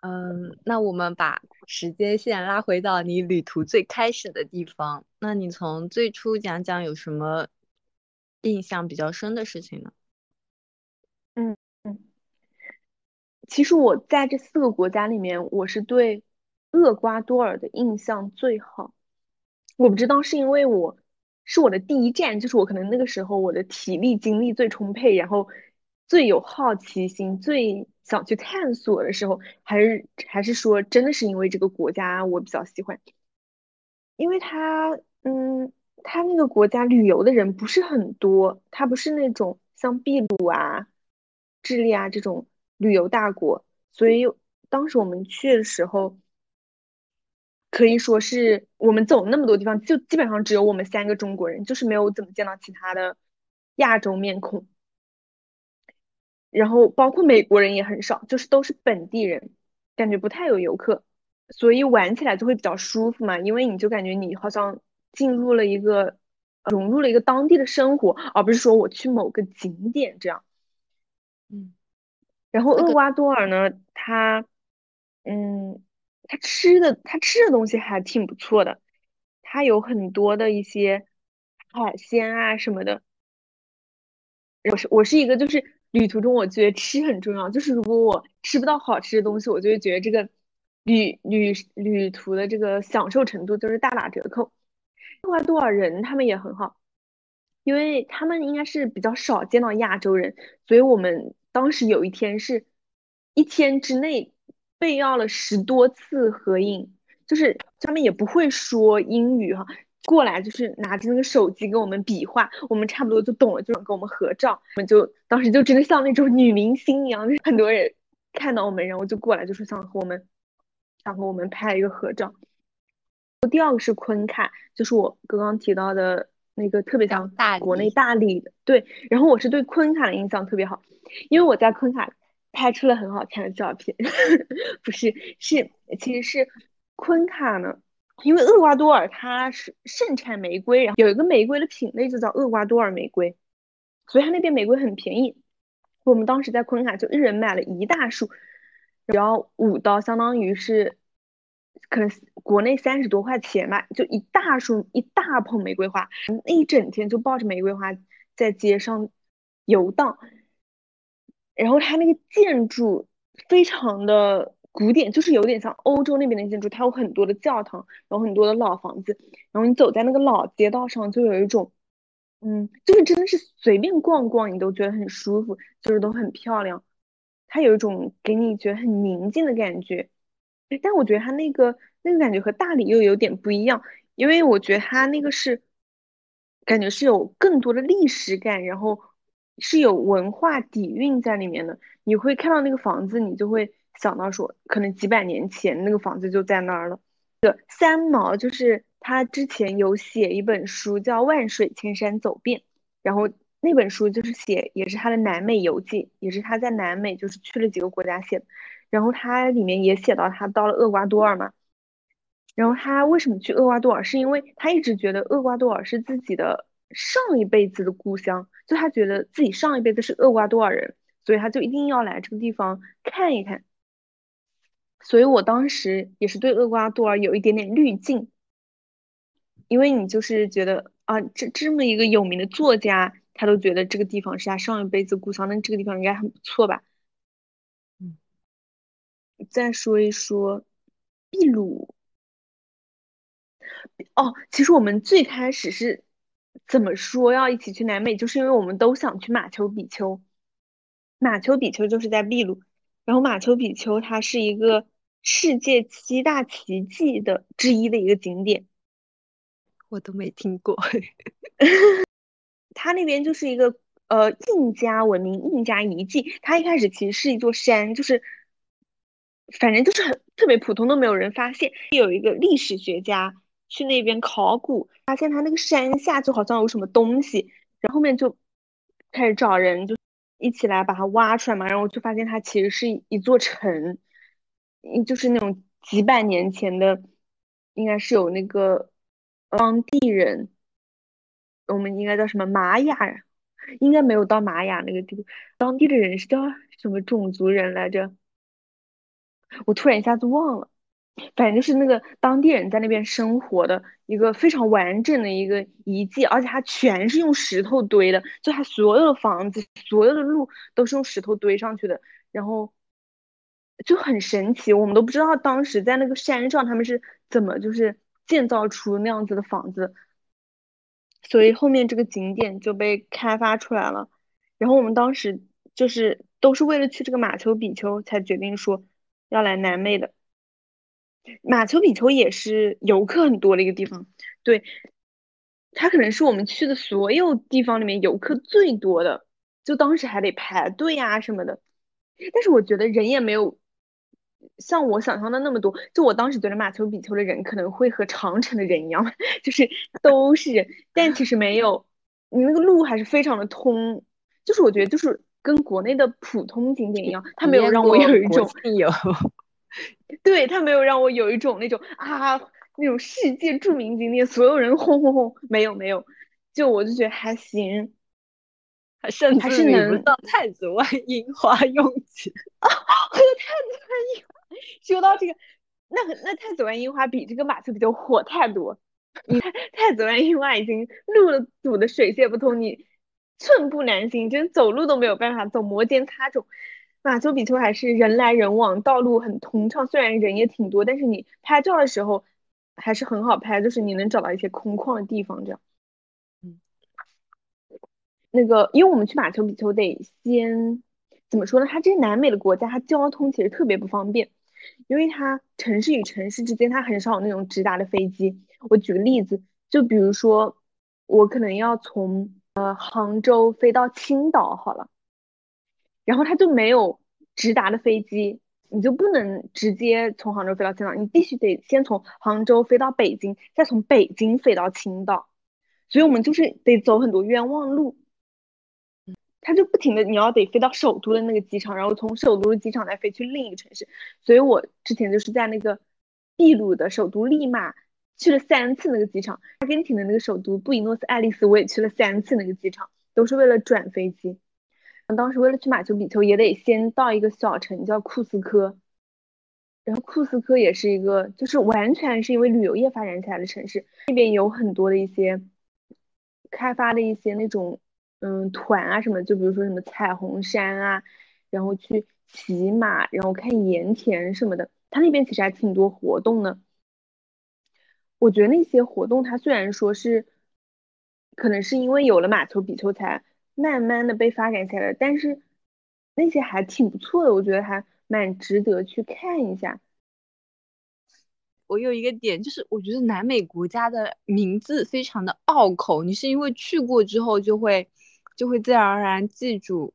嗯，那我们把时间线拉回到你旅途最开始的地方，那你从最初讲讲有什么印象比较深的事情呢？嗯嗯，其实我在这四个国家里面，我是对厄瓜多尔的印象最好。我不知道是因为我。是我的第一站，就是我可能那个时候我的体力精力最充沛，然后最有好奇心，最想去探索的时候，还是还是说真的是因为这个国家我比较喜欢，因为他，嗯，他那个国家旅游的人不是很多，他不是那种像秘鲁啊、智利啊这种旅游大国，所以当时我们去的时候。可以说是我们走那么多地方，就基本上只有我们三个中国人，就是没有怎么见到其他的亚洲面孔。然后包括美国人也很少，就是都是本地人，感觉不太有游客，所以玩起来就会比较舒服嘛。因为你就感觉你好像进入了一个融入了一个当地的生活，而不是说我去某个景点这样。嗯，然后厄瓜多尔呢，它，嗯。它吃的，它吃的东西还挺不错的，它有很多的一些海鲜啊什么的。我是我是一个，就是旅途中我觉得吃很重要，就是如果我吃不到好吃的东西，我就会觉得这个旅旅旅途的这个享受程度就是大打折扣。厄瓜多尔人他们也很好，因为他们应该是比较少见到亚洲人，所以我们当时有一天是一天之内。被要了十多次合影，就是他们也不会说英语哈，过来就是拿着那个手机跟我们比划，我们差不多就懂了，就想跟我们合照。我们就当时就真的像那种女明星一样，就很多人看到我们，然后就过来，就是想和我们，想和我们拍一个合照。第二个是昆卡，就是我刚刚提到的那个特别像大国内大理的，对。然后我是对昆卡的印象特别好，因为我在昆卡。拍出了很好看的照片，不是，是其实是昆卡呢，因为厄瓜多尔它是盛产玫瑰，然后有一个玫瑰的品类就叫厄瓜多尔玫瑰，所以它那边玫瑰很便宜。我们当时在昆卡就一人买了一大束，只要五刀，相当于是可能国内三十多块钱吧，就一大束一大捧玫瑰花，那一整天就抱着玫瑰花在街上游荡。然后它那个建筑非常的古典，就是有点像欧洲那边的建筑，它有很多的教堂，然后很多的老房子，然后你走在那个老街道上，就有一种，嗯，就是真的是随便逛逛你都觉得很舒服，就是都很漂亮，它有一种给你觉得很宁静的感觉。但我觉得它那个那个感觉和大理又有点不一样，因为我觉得它那个是感觉是有更多的历史感，然后。是有文化底蕴在里面的，你会看到那个房子，你就会想到说，可能几百年前那个房子就在那儿了。对三毛就是他之前有写一本书叫《万水千山走遍》，然后那本书就是写也是他的南美游记，也是他在南美就是去了几个国家写的。然后他里面也写到他到了厄瓜多尔嘛，然后他为什么去厄瓜多尔，是因为他一直觉得厄瓜多尔是自己的。上一辈子的故乡，就他觉得自己上一辈子是厄瓜多尔人，所以他就一定要来这个地方看一看。所以我当时也是对厄瓜多尔有一点点滤镜，因为你就是觉得啊，这这么一个有名的作家，他都觉得这个地方是他上一辈子故乡，那这个地方应该很不错吧？嗯，再说一说秘鲁。哦，其实我们最开始是。怎么说要一起去南美？就是因为我们都想去马丘比丘。马丘比丘就是在秘鲁，然后马丘比丘它是一个世界七大奇迹的之一的一个景点。我都没听过。它那边就是一个呃印加文明、印加遗迹。它一开始其实是一座山，就是反正就是很特别普通，都没有人发现。有一个历史学家。去那边考古，发现他那个山下就好像有什么东西，然后后面就开始找人，就一起来把它挖出来嘛。然后就发现它其实是一座城，嗯，就是那种几百年前的，应该是有那个当地人，我们应该叫什么玛雅，应该没有到玛雅那个地步。当地的人是叫什么种族人来着？我突然一下子忘了。反正就是那个当地人在那边生活的一个非常完整的一个遗迹，而且它全是用石头堆的，就它所有的房子、所有的路都是用石头堆上去的，然后就很神奇，我们都不知道当时在那个山上他们是怎么就是建造出那样子的房子，所以后面这个景点就被开发出来了。然后我们当时就是都是为了去这个马丘比丘才决定说要来南美的。马丘比丘也是游客很多的一个地方，对，它可能是我们去的所有地方里面游客最多的，就当时还得排队啊什么的。但是我觉得人也没有像我想象的那么多，就我当时觉得马丘比丘的人可能会和长城的人一样，就是都是人，但其实没有，你那个路还是非常的通，就是我觉得就是跟国内的普通景点一样，它没有让我有一种有。对他没有让我有一种那种啊那种世界著名景点，所有人轰轰轰，没有没有，就我就觉得还行，还甚至能不到太子湾樱花拥挤啊，还有太子湾樱花。说到这个，那那太子湾樱花比这个马丘比丘火太多。你看太子湾樱花已经路堵得水泄不通，你寸步难行，真走路都没有办法走，摩肩擦踵。马丘比丘还是人来人往，道路很通畅，虽然人也挺多，但是你拍照的时候还是很好拍，就是你能找到一些空旷的地方这样。那个，因为我们去马丘比丘得先怎么说呢？它这些南美的国家，它交通其实特别不方便，因为它城市与城市之间它很少有那种直达的飞机。我举个例子，就比如说我可能要从呃杭州飞到青岛，好了。然后它就没有直达的飞机，你就不能直接从杭州飞到青岛，你必须得先从杭州飞到北京，再从北京飞到青岛，所以我们就是得走很多冤枉路。他就不停的，你要得飞到首都的那个机场，然后从首都的机场再飞去另一个城市。所以我之前就是在那个秘鲁的首都利马去了三次那个机场，阿根廷的那个首都布宜诺斯艾利斯我也去了三次那个机场，都是为了转飞机。当时为了去马丘比丘，也得先到一个小城叫库斯科，然后库斯科也是一个，就是完全是因为旅游业发展起来的城市，那边有很多的一些开发的一些那种嗯团啊什么，就比如说什么彩虹山啊，然后去骑马，然后看盐田什么的。它那边其实还挺多活动的。我觉得那些活动，它虽然说是，可能是因为有了马丘比丘才慢慢的被发展起来，但是那些还挺不错的，我觉得还蛮值得去看一下。我有一个点，就是我觉得南美国家的名字非常的拗口，你是因为去过之后就会就会自然而然记住。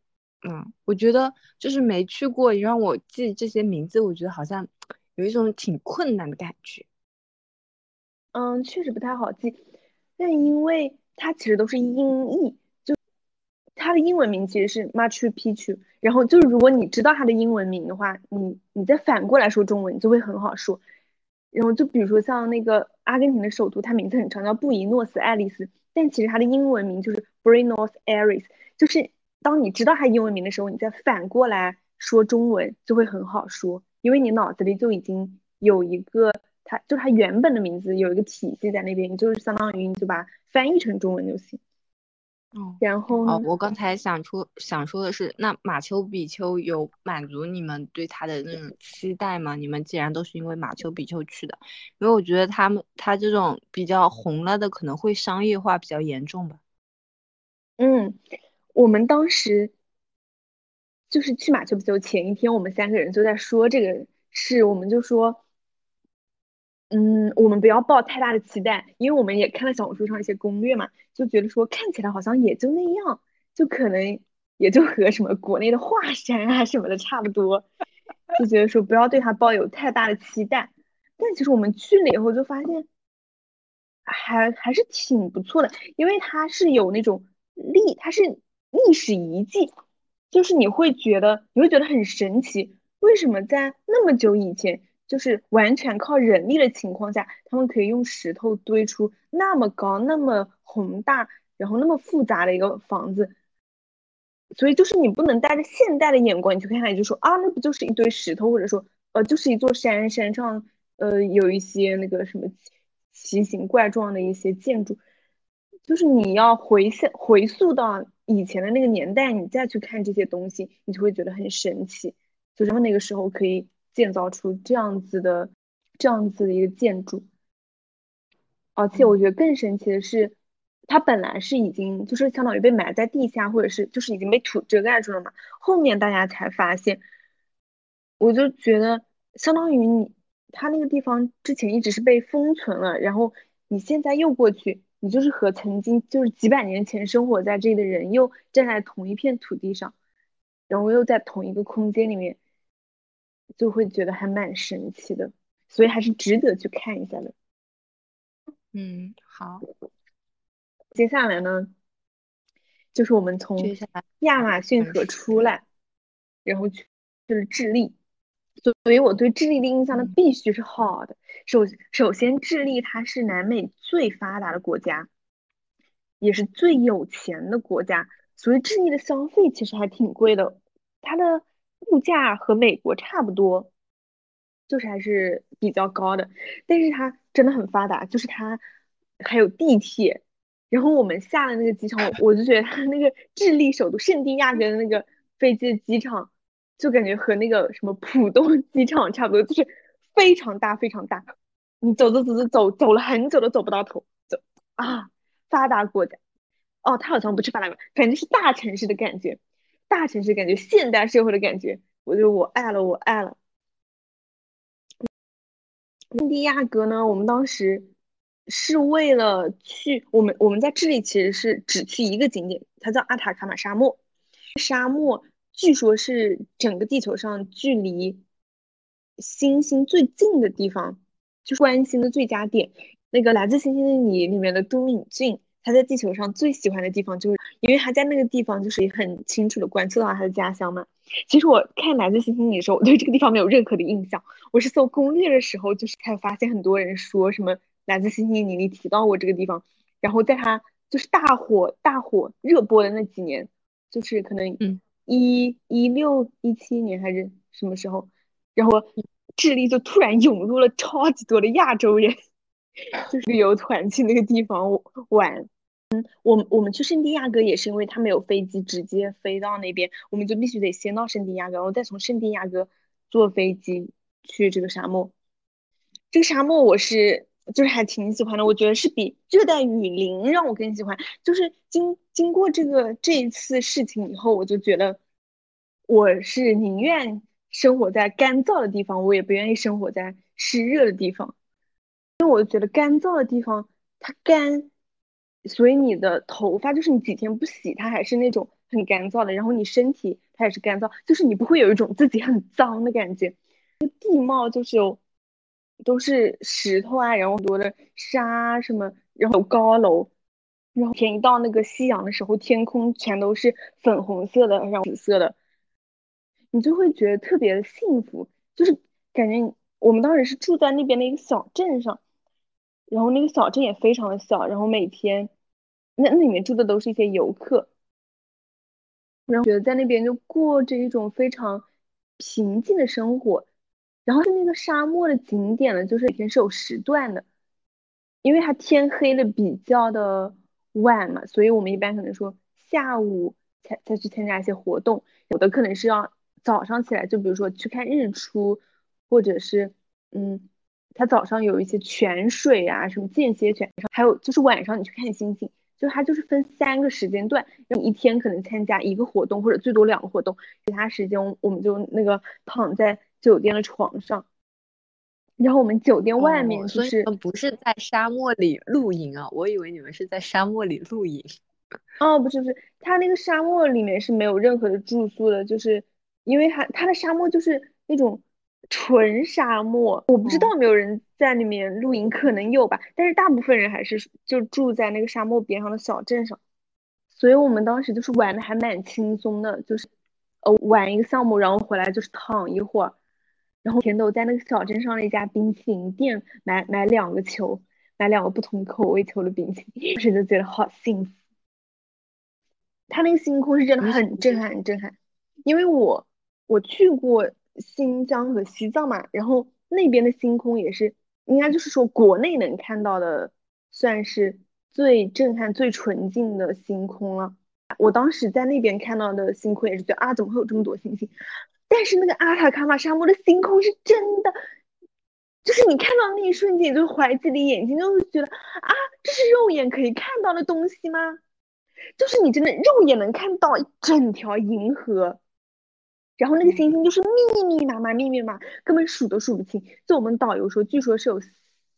嗯，我觉得就是没去过，你让我记这些名字，我觉得好像有一种挺困难的感觉。嗯，确实不太好记，但因为它其实都是音译，就它的英文名其实是 Machu Picchu，然后就是如果你知道它的英文名的话，你你再反过来说中文，你就会很好说。然后就比如说像那个阿根廷的首都，它名字很长，叫布宜诺斯艾利斯，但其实它的英文名就是 Buenos Aires，就是。当你知道它英文名的时候，你再反过来说中文就会很好说，因为你脑子里就已经有一个它就它原本的名字有一个体系在那边，你就是相当于你就把翻译成中文就行。哦，然后哦，我刚才想出想说的是，那马丘比丘有满足你们对他的那种期待吗？你们既然都是因为马丘比丘去的，因为我觉得他们他这种比较红了的可能会商业化比较严重吧。嗯。我们当时就是去马丘比丘前一天，我们三个人就在说这个事，我们就说，嗯，我们不要抱太大的期待，因为我们也看了小红书上一些攻略嘛，就觉得说看起来好像也就那样，就可能也就和什么国内的华山啊什么的差不多，就觉得说不要对它抱有太大的期待。但其实我们去了以后就发现，还还是挺不错的，因为它是有那种历，它是。历史遗迹，就是你会觉得你会觉得很神奇，为什么在那么久以前，就是完全靠人力的情况下，他们可以用石头堆出那么高、那么宏大，然后那么复杂的一个房子？所以就是你不能带着现代的眼光你去看它，就说啊，那不就是一堆石头，或者说呃，就是一座山，山上呃有一些那个什么奇形怪状的一些建筑，就是你要回想回溯到。以前的那个年代，你再去看这些东西，你就会觉得很神奇。就他们那个时候可以建造出这样子的、这样子的一个建筑，而且我觉得更神奇的是，它本来是已经就是相当于被埋在地下，或者是就是已经被土遮盖住了嘛。后面大家才发现，我就觉得相当于你，它那个地方之前一直是被封存了，然后你现在又过去。你就是和曾经就是几百年前生活在这里的人又站在同一片土地上，然后又在同一个空间里面，就会觉得还蛮神奇的，所以还是值得去看一下的。嗯，好。接下来呢，就是我们从亚马逊河出来，然后去就是智利。所以，我对智利的印象呢，必须是好的。首首先，智利它是南美最发达的国家，也是最有钱的国家。所以，智利的消费其实还挺贵的，它的物价和美国差不多，就是还是比较高的。但是它真的很发达，就是它还有地铁。然后我们下了那个机场，我就觉得它那个智利首都圣地亚哥的那个飞机的机场。就感觉和那个什么浦东机场差不多，就是非常大非常大。你走走走走走走了很久都走不到头，走啊！发达国家，哦，它好像不是发达国家，反正是大城市的感觉，大城市感觉，现代社会的感觉。我就我爱了，我爱了。圣地亚哥呢，我们当时是为了去，我们我们在智利其实是只去一个景点，它叫阿塔卡马沙漠，沙漠。据说是整个地球上距离星星最近的地方，就是观星的最佳点。那个《来自星星的你》里面的都敏俊，他在地球上最喜欢的地方，就是因为他在那个地方就是很清楚的观测到他的家乡嘛。其实我看《来自星星的你》的时候，我对这个地方没有任何的印象。我是搜攻略的时候，就是才发现很多人说什么《来自星星的你》里提到过这个地方。然后在他就是大火大火热播的那几年，就是可能嗯。一一六一七年还是什么时候，然后智利就突然涌入了超级多的亚洲人，就是旅游团去那个地方玩。嗯，我们我们去圣地亚哥也是因为他没有飞机直接飞到那边，我们就必须得先到圣地亚哥，然后再从圣地亚哥坐飞机去这个沙漠。这个沙漠我是就是还挺喜欢的，我觉得是比热带雨林让我更喜欢。就是经经过这个这一次事情以后，我就觉得我是宁愿生活在干燥的地方，我也不愿意生活在湿热的地方，因为我觉得干燥的地方它干。所以你的头发就是你几天不洗，它还是那种很干燥的。然后你身体它也是干燥，就是你不会有一种自己很脏的感觉。地貌就是有都是石头啊，然后很多的沙什么，然后有高楼，然后天一到那个夕阳的时候，天空全都是粉红色的，然后紫色的，你就会觉得特别的幸福。就是感觉我们当时是住在那边的一个小镇上，然后那个小镇也非常的小，然后每天。那那里面住的都是一些游客，然后觉得在那边就过着一种非常平静的生活。然后是那个沙漠的景点呢，就是每天是有时段的，因为它天黑的比较的晚嘛，所以我们一般可能说下午才才去参加一些活动，有的可能是要早上起来，就比如说去看日出，或者是嗯，它早上有一些泉水啊，什么间歇泉，还有就是晚上你去看星星。就它就是分三个时间段，你一天可能参加一个活动或者最多两个活动，其他时间我们就那个躺在酒店的床上，然后我们酒店外面就是不是在沙漠里露营啊？我以为你们是在沙漠里露营。哦，不是不是，它那个沙漠里面是没有任何的住宿的，就是因为它它的沙漠就是那种。纯沙漠，我不知道有没有人在里面露营，可能有吧，但是大部分人还是就住在那个沙漠边上的小镇上，所以我们当时就是玩的还蛮轻松的，就是呃玩一个项目，然后回来就是躺一会儿，然后甜豆在那个小镇上的一家冰淇淋店买买两个球，买两个不同口味球的冰淇淋，当时就觉得好幸福。他那个星空是真的很震撼，很震撼，因为我我去过。新疆和西藏嘛，然后那边的星空也是，应该就是说国内能看到的，算是最震撼、最纯净的星空了。我当时在那边看到的星空也是觉得啊，怎么会有这么多星星？但是那个阿塔卡马沙漠的星空是真的，就是你看到那一瞬间，就怀疑自己的眼睛，就会觉得啊，这是肉眼可以看到的东西吗？就是你真的肉眼能看到一整条银河。然后那个星星就是密密麻麻、密密麻麻，根本数都数不清。就我们导游说，据说是有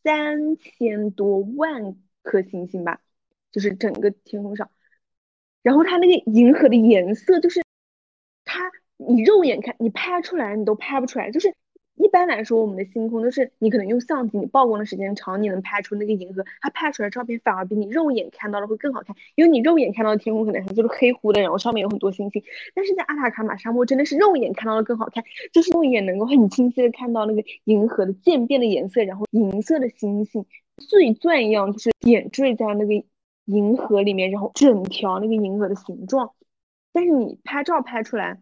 三千多万颗星星吧，就是整个天空上。然后它那个银河的颜色，就是它你肉眼看，你拍出来你都拍不出来，就是。一般来说，我们的星空都是你可能用相机，你曝光的时间长，你能拍出那个银河，它拍出来照片反而比你肉眼看到的会更好看，因为你肉眼看到的天空可能它就是黑乎的，然后上面有很多星星。但是在阿塔卡马沙漠，真的是肉眼看到的更好看，就是肉眼能够很清晰的看到那个银河的渐变的颜色，然后银色的星星碎钻一样，就是点缀在那个银河里面，然后整条那个银河的形状。但是你拍照拍出来。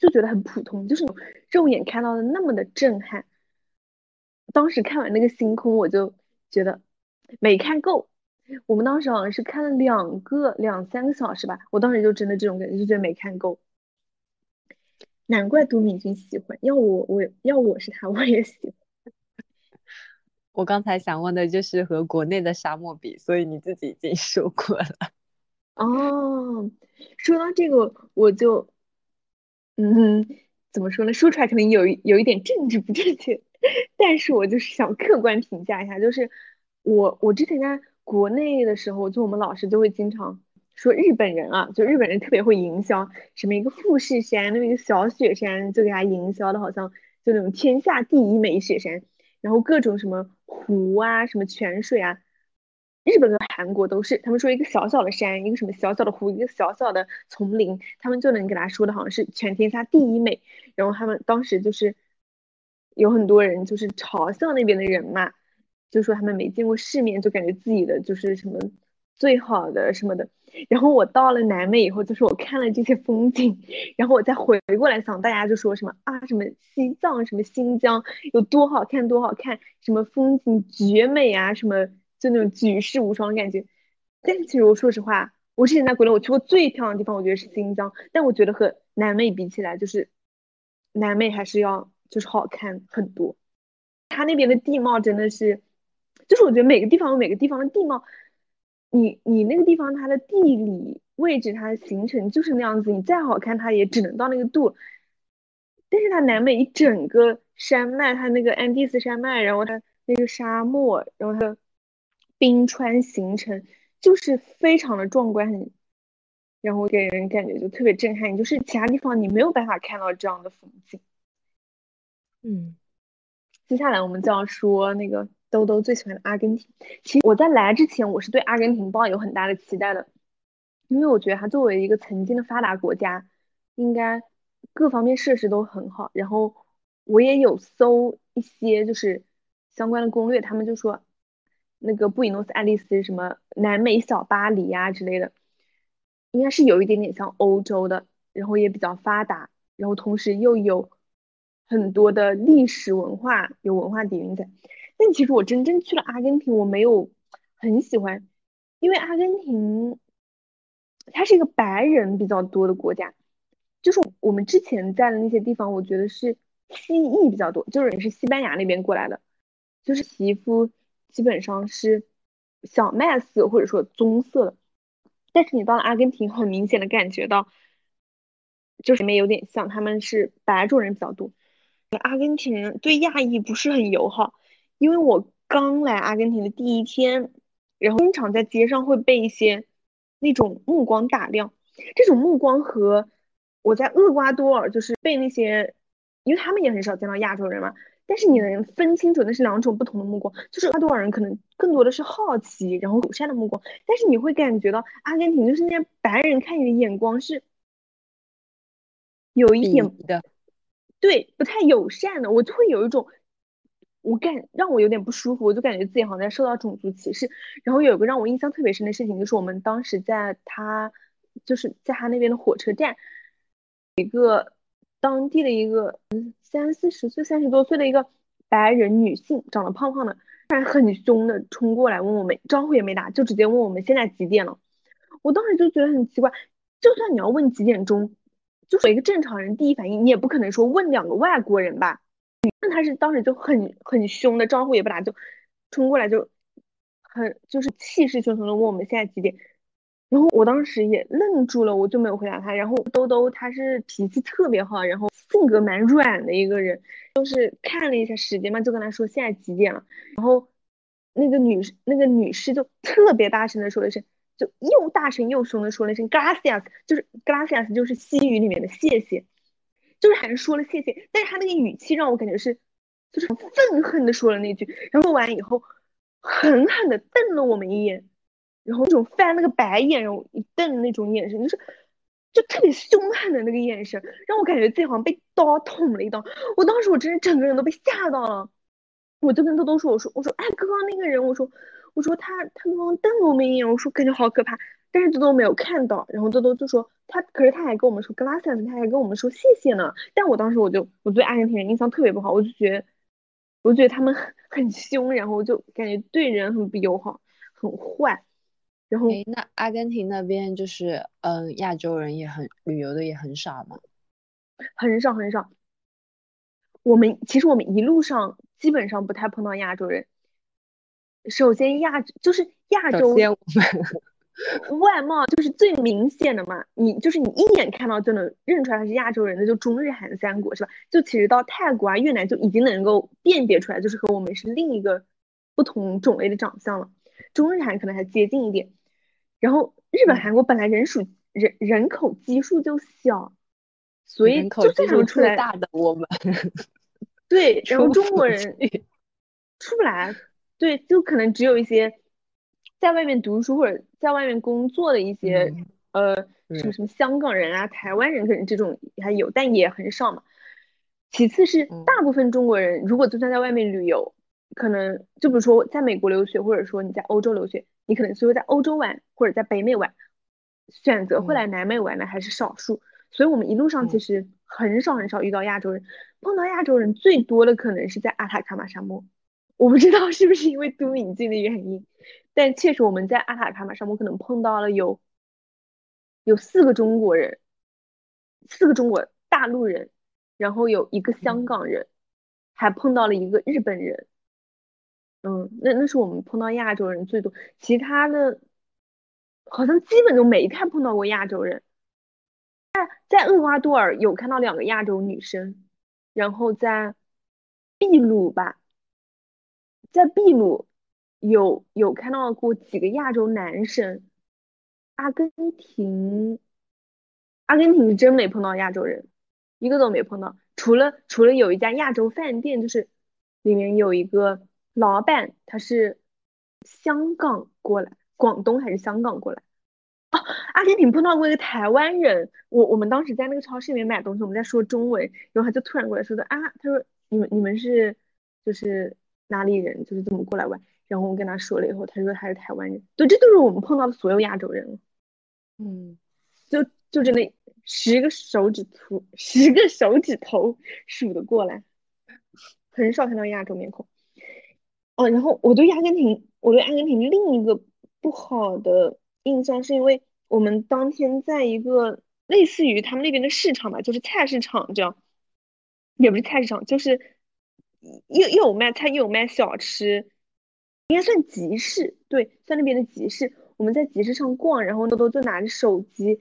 就觉得很普通，就是肉眼看到的那么的震撼。当时看完那个星空，我就觉得没看够。我们当时好像是看了两个两三个小时吧，我当时就真的这种感觉，就觉得没看够。难怪都敏俊喜欢，要我我要我是他，我也喜欢。我刚才想问的就是和国内的沙漠比，所以你自己已经说过了。哦，说到这个，我就。嗯，怎么说呢？说出来可能有有一点政治不正确，但是我就是想客观评价一下，就是我我之前在国内的时候，就我们老师就会经常说日本人啊，就日本人特别会营销，什么一个富士山，那么一个小雪山，就给他营销的好像就那种天下第一美雪山，然后各种什么湖啊，什么泉水啊。日本和韩国都是，他们说一个小小的山，一个什么小小的湖，一个小小的丛林，他们就能给他说的好像是全天下第一美。然后他们当时就是有很多人就是嘲笑那边的人嘛，就说他们没见过世面，就感觉自己的就是什么最好的什么的。然后我到了南美以后，就是我看了这些风景，然后我再回过来想，大家就说什么啊，什么西藏，什么新疆有多好看，多好看，什么风景绝美啊，什么。就那种举世无双的感觉，但是其实我说实话，我之前在国内我去过最漂亮的地方，我觉得是新疆，但我觉得和南美比起来，就是南美还是要就是好看很多。它那边的地貌真的是，就是我觉得每个地方有每个地方的地貌，你你那个地方它的地理位置它的形成就是那样子，你再好看它也只能到那个度。但是它南美一整个山脉，它那个安第斯山脉，然后它那个沙漠，然后它冰川形成，就是非常的壮观，很，然后给人感觉就特别震撼。就是其他地方你没有办法看到这样的风景。嗯，接下来我们就要说那个兜兜最喜欢的阿根廷。其实我在来之前，我是对阿根廷抱有很大的期待的，因为我觉得它作为一个曾经的发达国家，应该。各方面设施都很好，然后我也有搜一些就是相关的攻略，他们就说那个布宜诺斯艾利斯什么南美小巴黎呀之类的，应该是有一点点像欧洲的，然后也比较发达，然后同时又有很多的历史文化，有文化底蕴在。但其实我真正去了阿根廷，我没有很喜欢，因为阿根廷它是一个白人比较多的国家。就是我们之前在的那些地方，我觉得是西裔比较多，就是也是西班牙那边过来的，就是皮肤基本上是小麦色或者说棕色的。但是你到了阿根廷，很明显的感觉到，就是里面有点像他们是白种人比较多。阿根廷人对亚裔不是很友好，因为我刚来阿根廷的第一天，然后经常在街上会被一些那种目光打量，这种目光和。我在厄瓜多尔就是被那些，因为他们也很少见到亚洲人嘛，但是你能分清楚那是两种不同的目光，就是厄瓜多尔人可能更多的是好奇，然后友善的目光，但是你会感觉到阿根廷就是那些白人看你的眼光是有一点的，对，不太友善的，我就会有一种，我感让我有点不舒服，我就感觉自己好像在受到种族歧视。然后有一个让我印象特别深的事情，就是我们当时在他就是在他那边的火车站。一个当地的一个三四十岁、三十多岁的一个白人女性，长得胖胖的，突然很凶的冲过来问我们，招呼也没打，就直接问我们现在几点了。我当时就觉得很奇怪，就算你要问几点钟，就是一个正常人第一反应，你也不可能说问两个外国人吧？那他是当时就很很凶的，招呼也不打，就冲过来就很就是气势汹汹的问我们现在几点。然后我当时也愣住了，我就没有回答他。然后兜兜他是脾气特别好，然后性格蛮软的一个人，就是看了一下时间嘛，就跟他说现在几点了。然后那个女那个女士就特别大声的说了一声，就又大声又凶的说了一声 gracias，就是 gracias 就是西语里面的谢谢，就是还是说了谢谢，但是他那个语气让我感觉是就是愤恨的说了那句，然后完以后狠狠的瞪了我们一眼。然后那种翻那个白眼，然后一瞪那种眼神，就是就特别凶悍的那个眼神，让我感觉自己好像被刀捅了一刀。我当时我真是整个人都被吓到了，我就跟豆豆说：“我说我说哎，刚刚那个人，我说我说他他刚刚瞪了我们一眼，我说感觉好可怕。”但是豆豆没有看到，然后豆豆就说他，可是他还跟我们说 “glass”，他还跟我们说谢谢呢。但我当时我就我对阿根廷人印象特别不好，我就觉得我觉得他们很 很凶，然后就感觉对人很不友好，很坏。然后，那阿根廷那边就是，嗯，亚洲人也很旅游的也很少嘛，很少很少。我们其实我们一路上基本上不太碰到亚洲人。首先亚就是亚洲，外貌就是最明显的嘛，你就是你一眼看到就能认出来他是亚洲人，的就中日韩三国是吧？就其实到泰国啊越南就已经能够辨别出来，就是和我们是另一个不同种类的长相了。中日韩可能还接近一点。然后日本、韩国本来人数人人口基数就小，所以就非常出来大的我们，对，然后中国人出不来，对，就可能只有一些在外面读书或者在外面工作的一些呃什么什么香港人啊、台湾人，可能这种还有，但也很少嘛。其次是大部分中国人，如果就算在外面旅游，可能就比如说在美国留学，或者说你在欧洲留学。你可能只有在欧洲玩或者在北美玩，选择会来南美玩的还是少数，所以我们一路上其实很少很少遇到亚洲人，碰到亚洲人最多的可能是在阿塔卡马沙漠，我不知道是不是因为都敏俊的原因，但确实我们在阿塔卡马沙漠可能碰到了有有四个中国人，四个中国大陆人，然后有一个香港人，还碰到了一个日本人。嗯，那那是我们碰到亚洲人最多，其他的好像基本都没太碰到过亚洲人。在在厄瓜多尔有看到两个亚洲女生，然后在秘鲁吧，在秘鲁有有看到过几个亚洲男生。阿根廷，阿根廷是真没碰到亚洲人，一个都没碰到，除了除了有一家亚洲饭店，就是里面有一个。老板他是香港过来，广东还是香港过来？哦，阿根廷碰到过一个台湾人，我我们当时在那个超市里面买东西，我们在说中文，然后他就突然过来说的啊，他说你们你们是就是哪里人，就是这么过来玩，然后我跟他说了以后，他说他是台湾人，对，这都是我们碰到的所有亚洲人嗯，就就真的十个手指头，十个手指头数得过来，很少看到亚洲面孔。哦，然后我对阿根廷，我对阿根廷另一个不好的印象是因为我们当天在一个类似于他们那边的市场吧，就是菜市场这样，也不是菜市场，就是又又有卖菜又有卖小吃，应该算集市，对，算那边的集市。我们在集市上逛，然后多多就拿着手机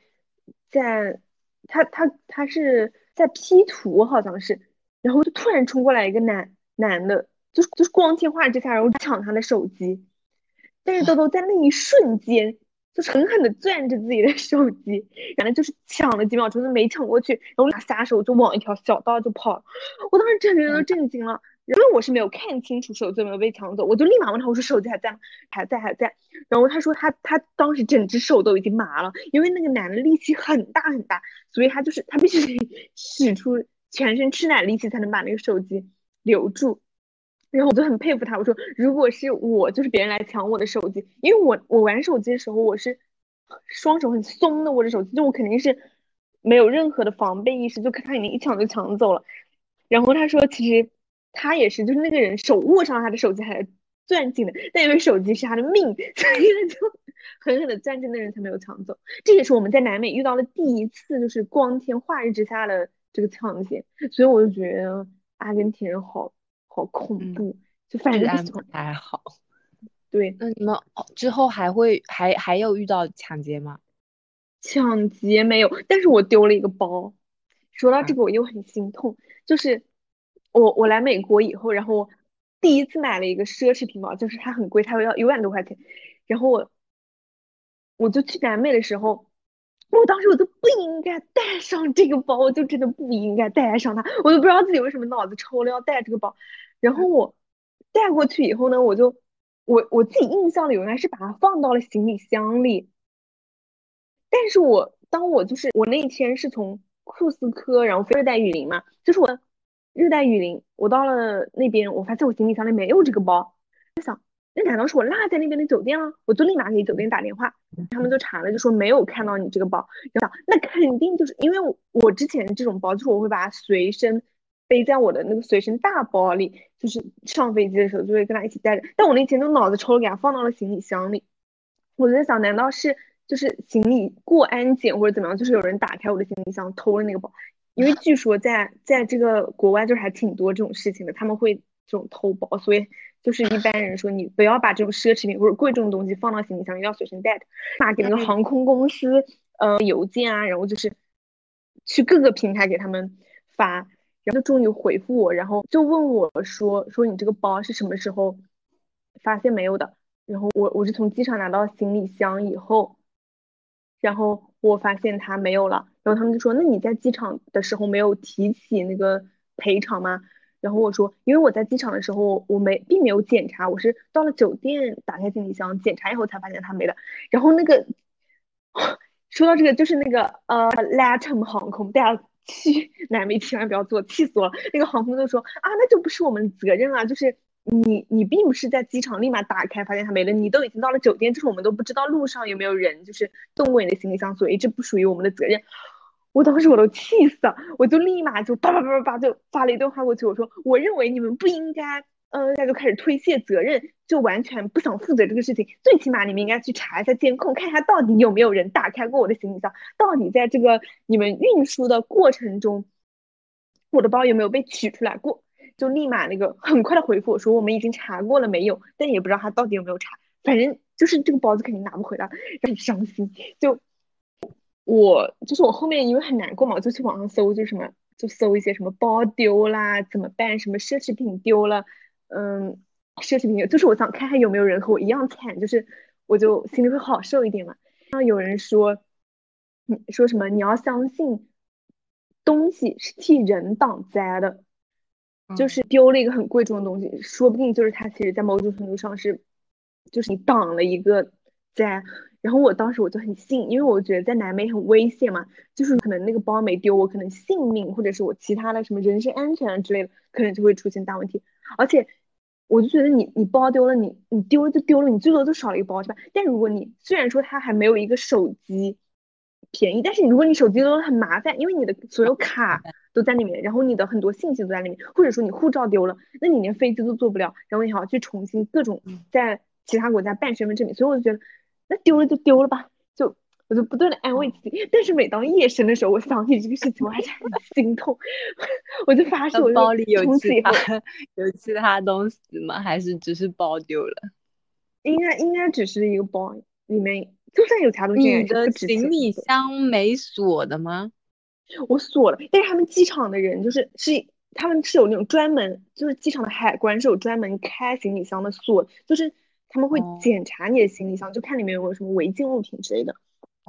在，他他他是在 P 图，好像是，然后就突然冲过来一个男男的。就是就是光天化日之下，然后抢他的手机，但是豆豆在那一瞬间，就是狠狠的攥着自己的手机，然后就是抢了几秒钟都没抢过去，然后俩撒手就往一条小道就跑。我当时整个人都震惊了，因为我是没有看清楚手机有没有被抢走，我就立马问他，我说手机还在吗？还在还在。然后他说他他当时整只手都已经麻了，因为那个男的力气很大很大，所以他就是他必须得 使出全身吃奶力气才能把那个手机留住。然后我就很佩服他，我说如果是我，就是别人来抢我的手机，因为我我玩手机的时候我是双手很松的握着手机，就我肯定是没有任何的防备意识，就看他已经一抢就抢走了。然后他说其实他也是，就是那个人手握上他的手机还攥紧的，但因为手机是他的命，所以他就狠狠的攥着那人才没有抢走。这也是我们在南美遇到的第一次，就是光天化日之下的这个抢劫，所以我就觉得阿根廷人好。好恐怖，就反正不太好。对，那你们之后还会还还有遇到抢劫吗？抢劫没有，但是我丢了一个包。说到这个，我又很心痛。就是我我来美国以后，然后第一次买了一个奢侈品包，就是它很贵，它要一万多块钱。然后我我就去南美的时候。我当时我都不应该带上这个包，我就真的不应该带上它，我都不知道自己为什么脑子抽了要带这个包。然后我带过去以后呢，我就我我自己印象里原来是把它放到了行李箱里。但是我当我就是我那一天是从库斯科，然后飞热带雨林嘛，就是我热带雨林，我到了那边，我发现我行李箱里没有这个包，我想。那难道是我落在那边的酒店了？我就立马给酒店打电话，他们就查了，就说没有看到你这个包。然后那肯定就是因为我之前这种包，就是我会把它随身背在我的那个随身大包里，就是上飞机的时候就会跟他一起带着。但我那天就脑子抽了，给他放到了行李箱里。我在想，难道是就是行李过安检或者怎么样？就是有人打开我的行李箱偷了那个包？因为据说在在这个国外就是还挺多这种事情的，他们会这种偷包，所以。就是一般人说，你不要把这种奢侈品或者贵重的东西放到行李箱，要随身带着。发给那个航空公司，呃，邮件啊，然后就是去各个平台给他们发，然后就终于回复我，然后就问我说，说你这个包是什么时候发现没有的？然后我我是从机场拿到行李箱以后，然后我发现它没有了，然后他们就说，那你在机场的时候没有提起那个赔偿吗？然后我说，因为我在机场的时候，我没并没有检查，我是到了酒店打开行李箱检查以后才发现它没了。然后那个 说到这个，就是那个呃，Latam 航空，大家嘘，奶妹千万不要做，气死我了。那个航空就说啊，那就不是我们的责任啊，就是你你并不是在机场立马打开发现它没了，你都已经到了酒店，就是我们都不知道路上有没有人就是动过你的行李箱，所以这不属于我们的责任。我当时我都气死了，我就立马就叭叭叭叭叭就发了一段话过去，我说我认为你们不应该嗯，大家就开始推卸责任，就完全不想负责这个事情。最起码你们应该去查一下监控，看一下到底有没有人打开过我的行李箱，到底在这个你们运输的过程中，我的包有没有被取出来过。就立马那个很快的回复我说我们已经查过了没有，但也不知道他到底有没有查，反正就是这个包子肯定拿不回来，很伤心。就我就是我后面因为很难过嘛，我就去网上搜，就什么就搜一些什么包丢啦怎么办，什么奢侈品丢了，嗯，奢侈品就是我想看看有没有人和我一样惨，就是我就心里会好受一点嘛。然后有人说，嗯，说什么你要相信东西是替人挡灾的。就是丢了一个很贵重的东西，说不定就是它其实在某种程度上是，就是你挡了一个灾。然后我当时我就很信，因为我觉得在南美很危险嘛，就是可能那个包没丢，我可能性命或者是我其他的什么人身安全啊之类的，可能就会出现大问题。而且我就觉得你你包丢了，你你丢了就丢了，你最多就少了一个包是吧？但如果你虽然说它还没有一个手机便宜，但是如果你手机丢了很麻烦，因为你的所有卡。都在里面，然后你的很多信息都在里面，或者说你护照丢了，那你连飞机都坐不了，然后你还要去重新各种在其他国家办身份证明，所以我就觉得那丢了就丢了吧，就我就不断的安慰自己。但是每当夜深的时候，我想起这个事情，我还是很心痛，我就发誓，我包里有其他有其他东西吗？还是只是包丢了？应该应该只是一个包，里面就算有其他东西，你的行李箱没锁的吗？我锁了，但是他们机场的人就是是他们是有那种专门，就是机场的海关是有专门开行李箱的锁，就是他们会检查你的行李箱，就看里面有没有什么违禁物品之类的。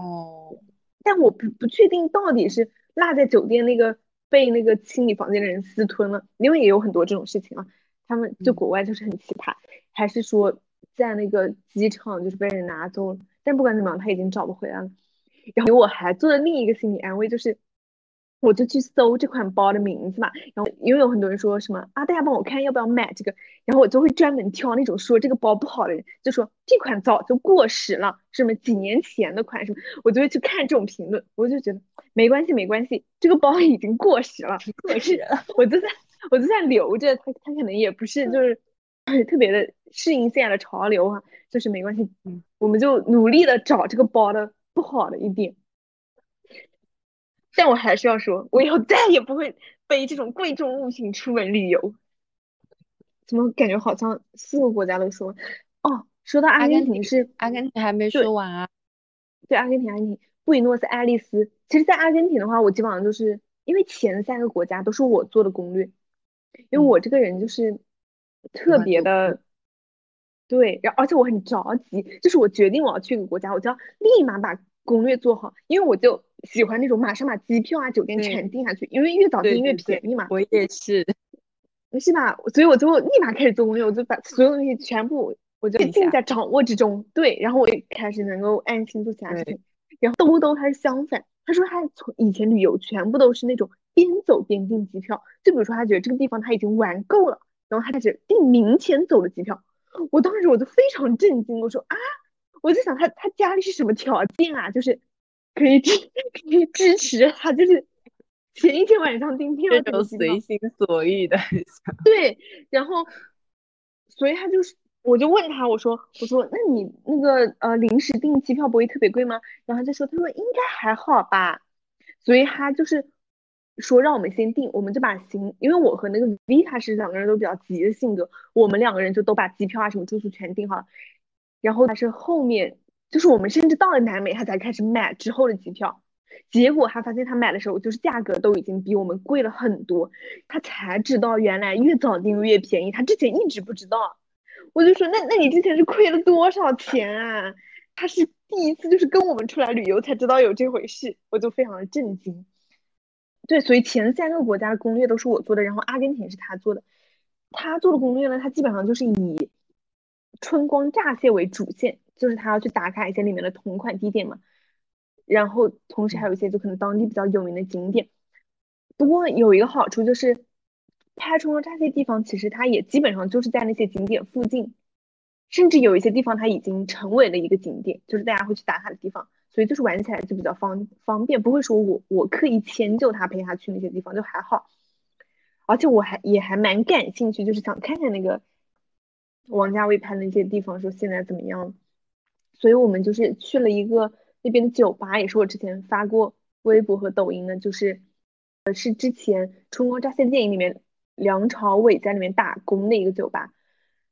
哦，但我不不确定到底是落在酒店那个被那个清理房间的人私吞了，因为也有很多这种事情啊。他们就国外就是很奇葩，还是说在那个机场就是被人拿走了？但不管怎么样，他已经找不回来了。然后我还做了另一个心理安慰，就是。我就去搜这款包的名字嘛，然后因为有很多人说什么啊，大家帮我看要不要买这个，然后我就会专门挑那种说这个包不好的人，就说这款早就过时了，什么几年前的款什么，我就会去看这种评论，我就觉得没关系没关系，这个包已经过时了，过时了，我就算我就算留着它，它可能也不是就是 特别的适应现在的潮流哈，就是没关系，嗯，我们就努力的找这个包的不好的一点。但我还是要说，我以后再也不会背这种贵重物品出门旅游。怎么感觉好像四个国家都说？哦，说到阿根廷是阿根廷还没说完啊？对，阿根廷，阿根廷，布宜诺斯艾利斯。其实，在阿根廷的话，我基本上就是因为前三个国家都是我做的攻略，因为我这个人就是特别的，对，然后而且我很着急，就是我决定我要去一个国家，我就要立马把攻略做好，因为我就。喜欢那种马上把机票啊、酒店全订下去，因为越早订越便宜嘛。我也是，是吧？所以我就立马开始做攻略，我就把所有东西全部我就尽在掌握之中。对，然后我也开始能够安心做其他事情。然后兜兜他是相反，他说他从以前旅游全部都是那种边走边订机票，就比如说他觉得这个地方他已经玩够了，然后他开始订明天走的机票。我当时我就非常震惊，我说啊，我就想他他家里是什么条件啊？就是。可以支 可以支持他，就是前一天晚上订票，这种随心所欲的。对，然后，所以他就是，我就问他，我说，我说，那你那个呃临时订机票不会特别贵吗？然后他就说，他说应该还好吧。所以他就是说让我们先订，我们就把行，因为我和那个 V 他是两个人都比较急的性格，我们两个人就都把机票啊什么住宿全订好了。然后他是后面。就是我们甚至到了南美，他才开始买之后的机票，结果他发现他买的时候，就是价格都已经比我们贵了很多，他才知道原来越早订越便宜，他之前一直不知道。我就说，那那你之前是亏了多少钱啊？他是第一次就是跟我们出来旅游才知道有这回事，我就非常的震惊。对，所以前三个国家的攻略都是我做的，然后阿根廷是他做的，他做的攻略呢，他基本上就是以春光乍泄为主线。就是他要去打卡一些里面的同款地点嘛，然后同时还有一些就可能当地比较有名的景点。不过有一个好处就是，拍出了这些地方，其实它也基本上就是在那些景点附近，甚至有一些地方它已经成为了一个景点，就是大家会去打卡的地方，所以就是玩起来就比较方方便，不会说我我刻意迁就他陪他去那些地方就还好。而且我还也还蛮感兴趣，就是想看看那个王家卫拍那些地方说现在怎么样，所以我们就是去了一个那边的酒吧，也是我之前发过微博和抖音的，就是呃是之前《春光乍泄》电影里面梁朝伟在里面打工的一个酒吧，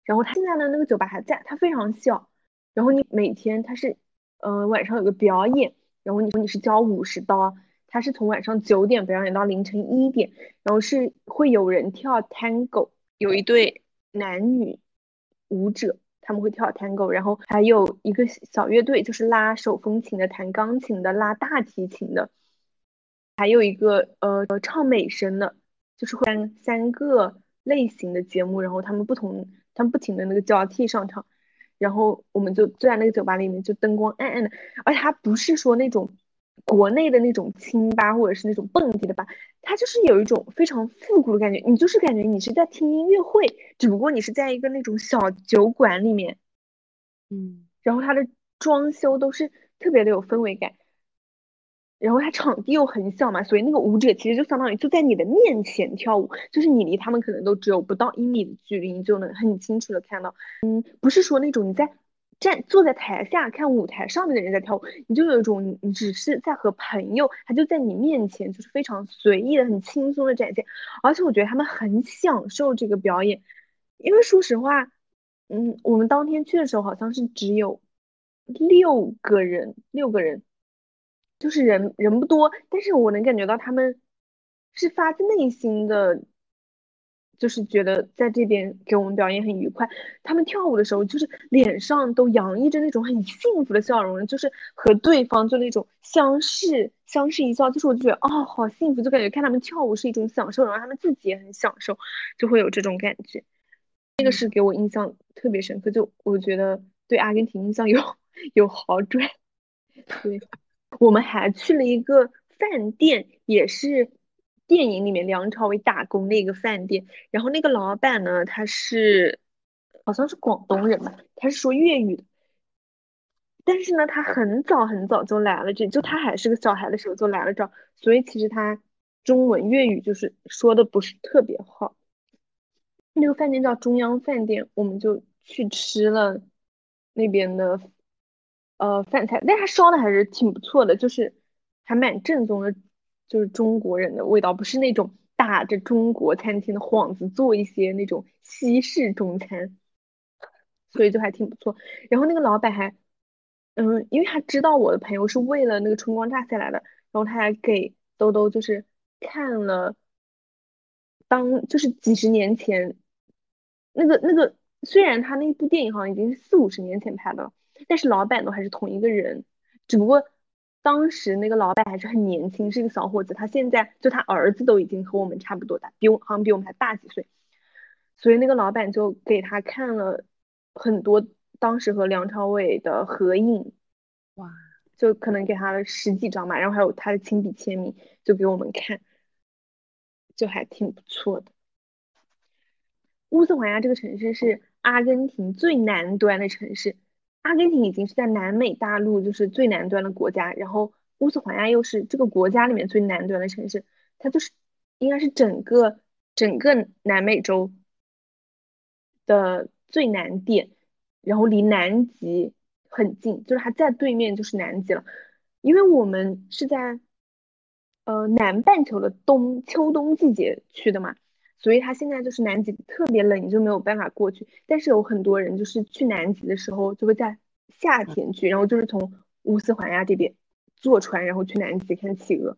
然后他现在呢那个酒吧还在，它非常小，然后你每天他是呃晚上有个表演，然后你说你是交五十刀，他是从晚上九点表演到凌晨一点，然后是会有人跳 Tango，有一对男女。舞者他们会跳 tango，然后还有一个小乐队，就是拉手风琴的、弹钢琴的、拉大提琴的，还有一个呃唱美声的，就是三三个类型的节目，然后他们不同，他们不停的那个交替上场，然后我们就坐在那个酒吧里面，就灯光暗暗的，而且它不是说那种。国内的那种清吧，或者是那种蹦迪的吧，它就是有一种非常复古的感觉。你就是感觉你是在听音乐会，只不过你是在一个那种小酒馆里面，嗯，然后它的装修都是特别的有氛围感，然后它场地又很小嘛，所以那个舞者其实就相当于就在你的面前跳舞，就是你离他们可能都只有不到一米的距离，你就能很清楚的看到。嗯，不是说那种你在。站坐在台下看舞台上面的人在跳舞，你就有一种你只是在和朋友，他就在你面前，就是非常随意的、很轻松的展现。而且我觉得他们很享受这个表演，因为说实话，嗯，我们当天去的时候好像是只有六个人，六个人，就是人人不多，但是我能感觉到他们是发自内心的。就是觉得在这边给我们表演很愉快，他们跳舞的时候就是脸上都洋溢着那种很幸福的笑容，就是和对方就那种相视相视一笑，就是我就觉得哦好幸福，就感觉看他们跳舞是一种享受，然后他们自己也很享受，就会有这种感觉。这个是给我印象特别深刻，就我觉得对阿根廷印象有有好转。对，我们还去了一个饭店，也是。电影里面梁朝伟打工的一个饭店，然后那个老板呢，他是好像是广东人吧，他是说粤语的，但是呢，他很早很早就来了这，就他还是个小孩的时候就来了这，所以其实他中文粤语就是说的不是特别好。那个饭店叫中央饭店，我们就去吃了那边的呃饭菜，但他烧的还是挺不错的，就是还蛮正宗的。就是中国人的味道，不是那种打着中国餐厅的幌子做一些那种西式中餐，所以就还挺不错。然后那个老板还，嗯，因为他知道我的朋友是为了那个春光乍泄来的，然后他还给兜兜就是看了，当就是几十年前那个那个，虽然他那部电影好像已经是四五十年前拍的了，但是老板都还是同一个人，只不过。当时那个老板还是很年轻，是一个小伙子。他现在就他儿子都已经和我们差不多大，比我好像比我们还大几岁。所以那个老板就给他看了很多当时和梁朝伟的合影，哇，就可能给他了十几张嘛，然后还有他的亲笔签名，就给我们看，就还挺不错的。乌斯怀亚这个城市是阿根廷最南端的城市。阿根廷已经是在南美大陆就是最南端的国家，然后乌斯怀亚又是这个国家里面最南端的城市，它就是应该是整个整个南美洲的最南点，然后离南极很近，就是它在对面就是南极了。因为我们是在呃南半球的冬秋冬季节去的嘛。所以它现在就是南极特别冷，你就没有办法过去。但是有很多人就是去南极的时候，就会在夏天去，然后就是从乌斯怀亚这边坐船，然后去南极看企鹅。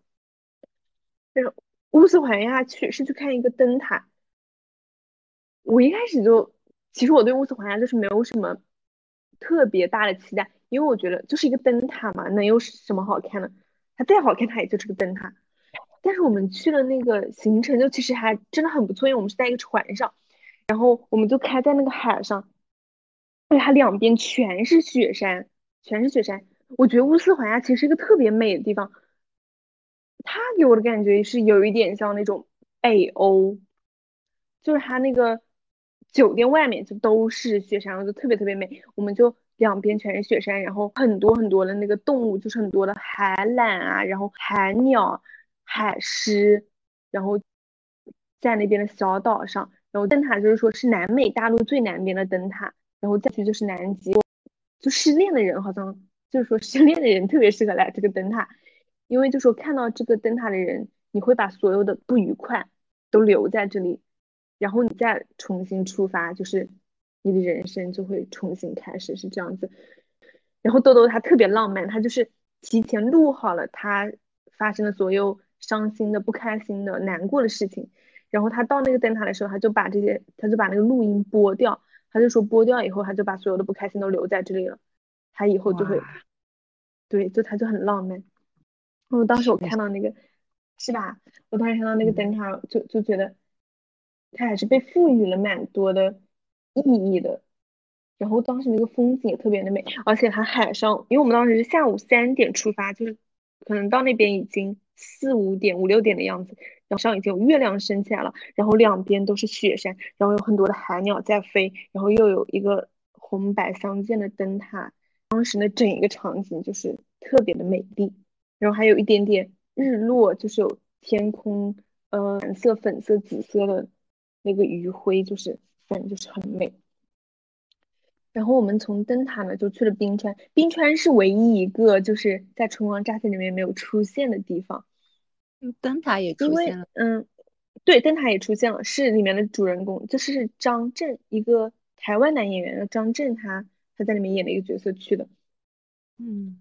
但是乌斯怀亚去是去看一个灯塔。我一开始就，其实我对乌斯怀亚就是没有什么特别大的期待，因为我觉得就是一个灯塔嘛，能有什么好看的？它再好看，它也就是个灯塔。但是我们去了那个行程就其实还真的很不错，因为我们是在一个船上，然后我们就开在那个海上，而且它两边全是雪山，全是雪山。我觉得乌斯怀亚其实是一个特别美的地方，它给我的感觉是有一点像那种北欧，就是它那个酒店外面就都是雪山，就特别特别美。我们就两边全是雪山，然后很多很多的那个动物，就是很多的海懒啊，然后海鸟。海狮，然后在那边的小岛上然后灯塔就是说是南美大陆最南边的灯塔，然后再去就是南极。就失恋的人好像就是说失恋的人特别适合来这个灯塔，因为就说看到这个灯塔的人，你会把所有的不愉快都留在这里，然后你再重新出发，就是你的人生就会重新开始，是这样子。然后豆豆他特别浪漫，他就是提前录好了他发生的所有伤心的、不开心的、难过的事情，然后他到那个灯塔的时候，他就把这些，他就把那个录音播掉。他就说播掉以后，他就把所有的不开心都留在这里了。他以后就会，对，就他就很浪漫。然后当时我看到那个，是吧？我当时看到那个灯塔，就就觉得，他还是被赋予了蛮多的意义的。然后当时那个风景也特别的美，而且它海上，因为我们当时是下午三点出发，就是可能到那边已经四五点、五六点的样子。早上已经有月亮升起来了，然后两边都是雪山，然后有很多的海鸟在飞，然后又有一个红白相间的灯塔。当时的整一个场景就是特别的美丽，然后还有一点点日落，就是有天空，呃，蓝色、粉色、紫色的那个余晖，就是反正就是很美。然后我们从灯塔呢就去了冰川，冰川是唯一一个就是在春光乍泄里面没有出现的地方。灯塔也出现了，嗯，对，灯塔也出现了，是里面的主人公，就是张震，一个台湾男演员，张震，他他在里面演的一个角色去的。嗯，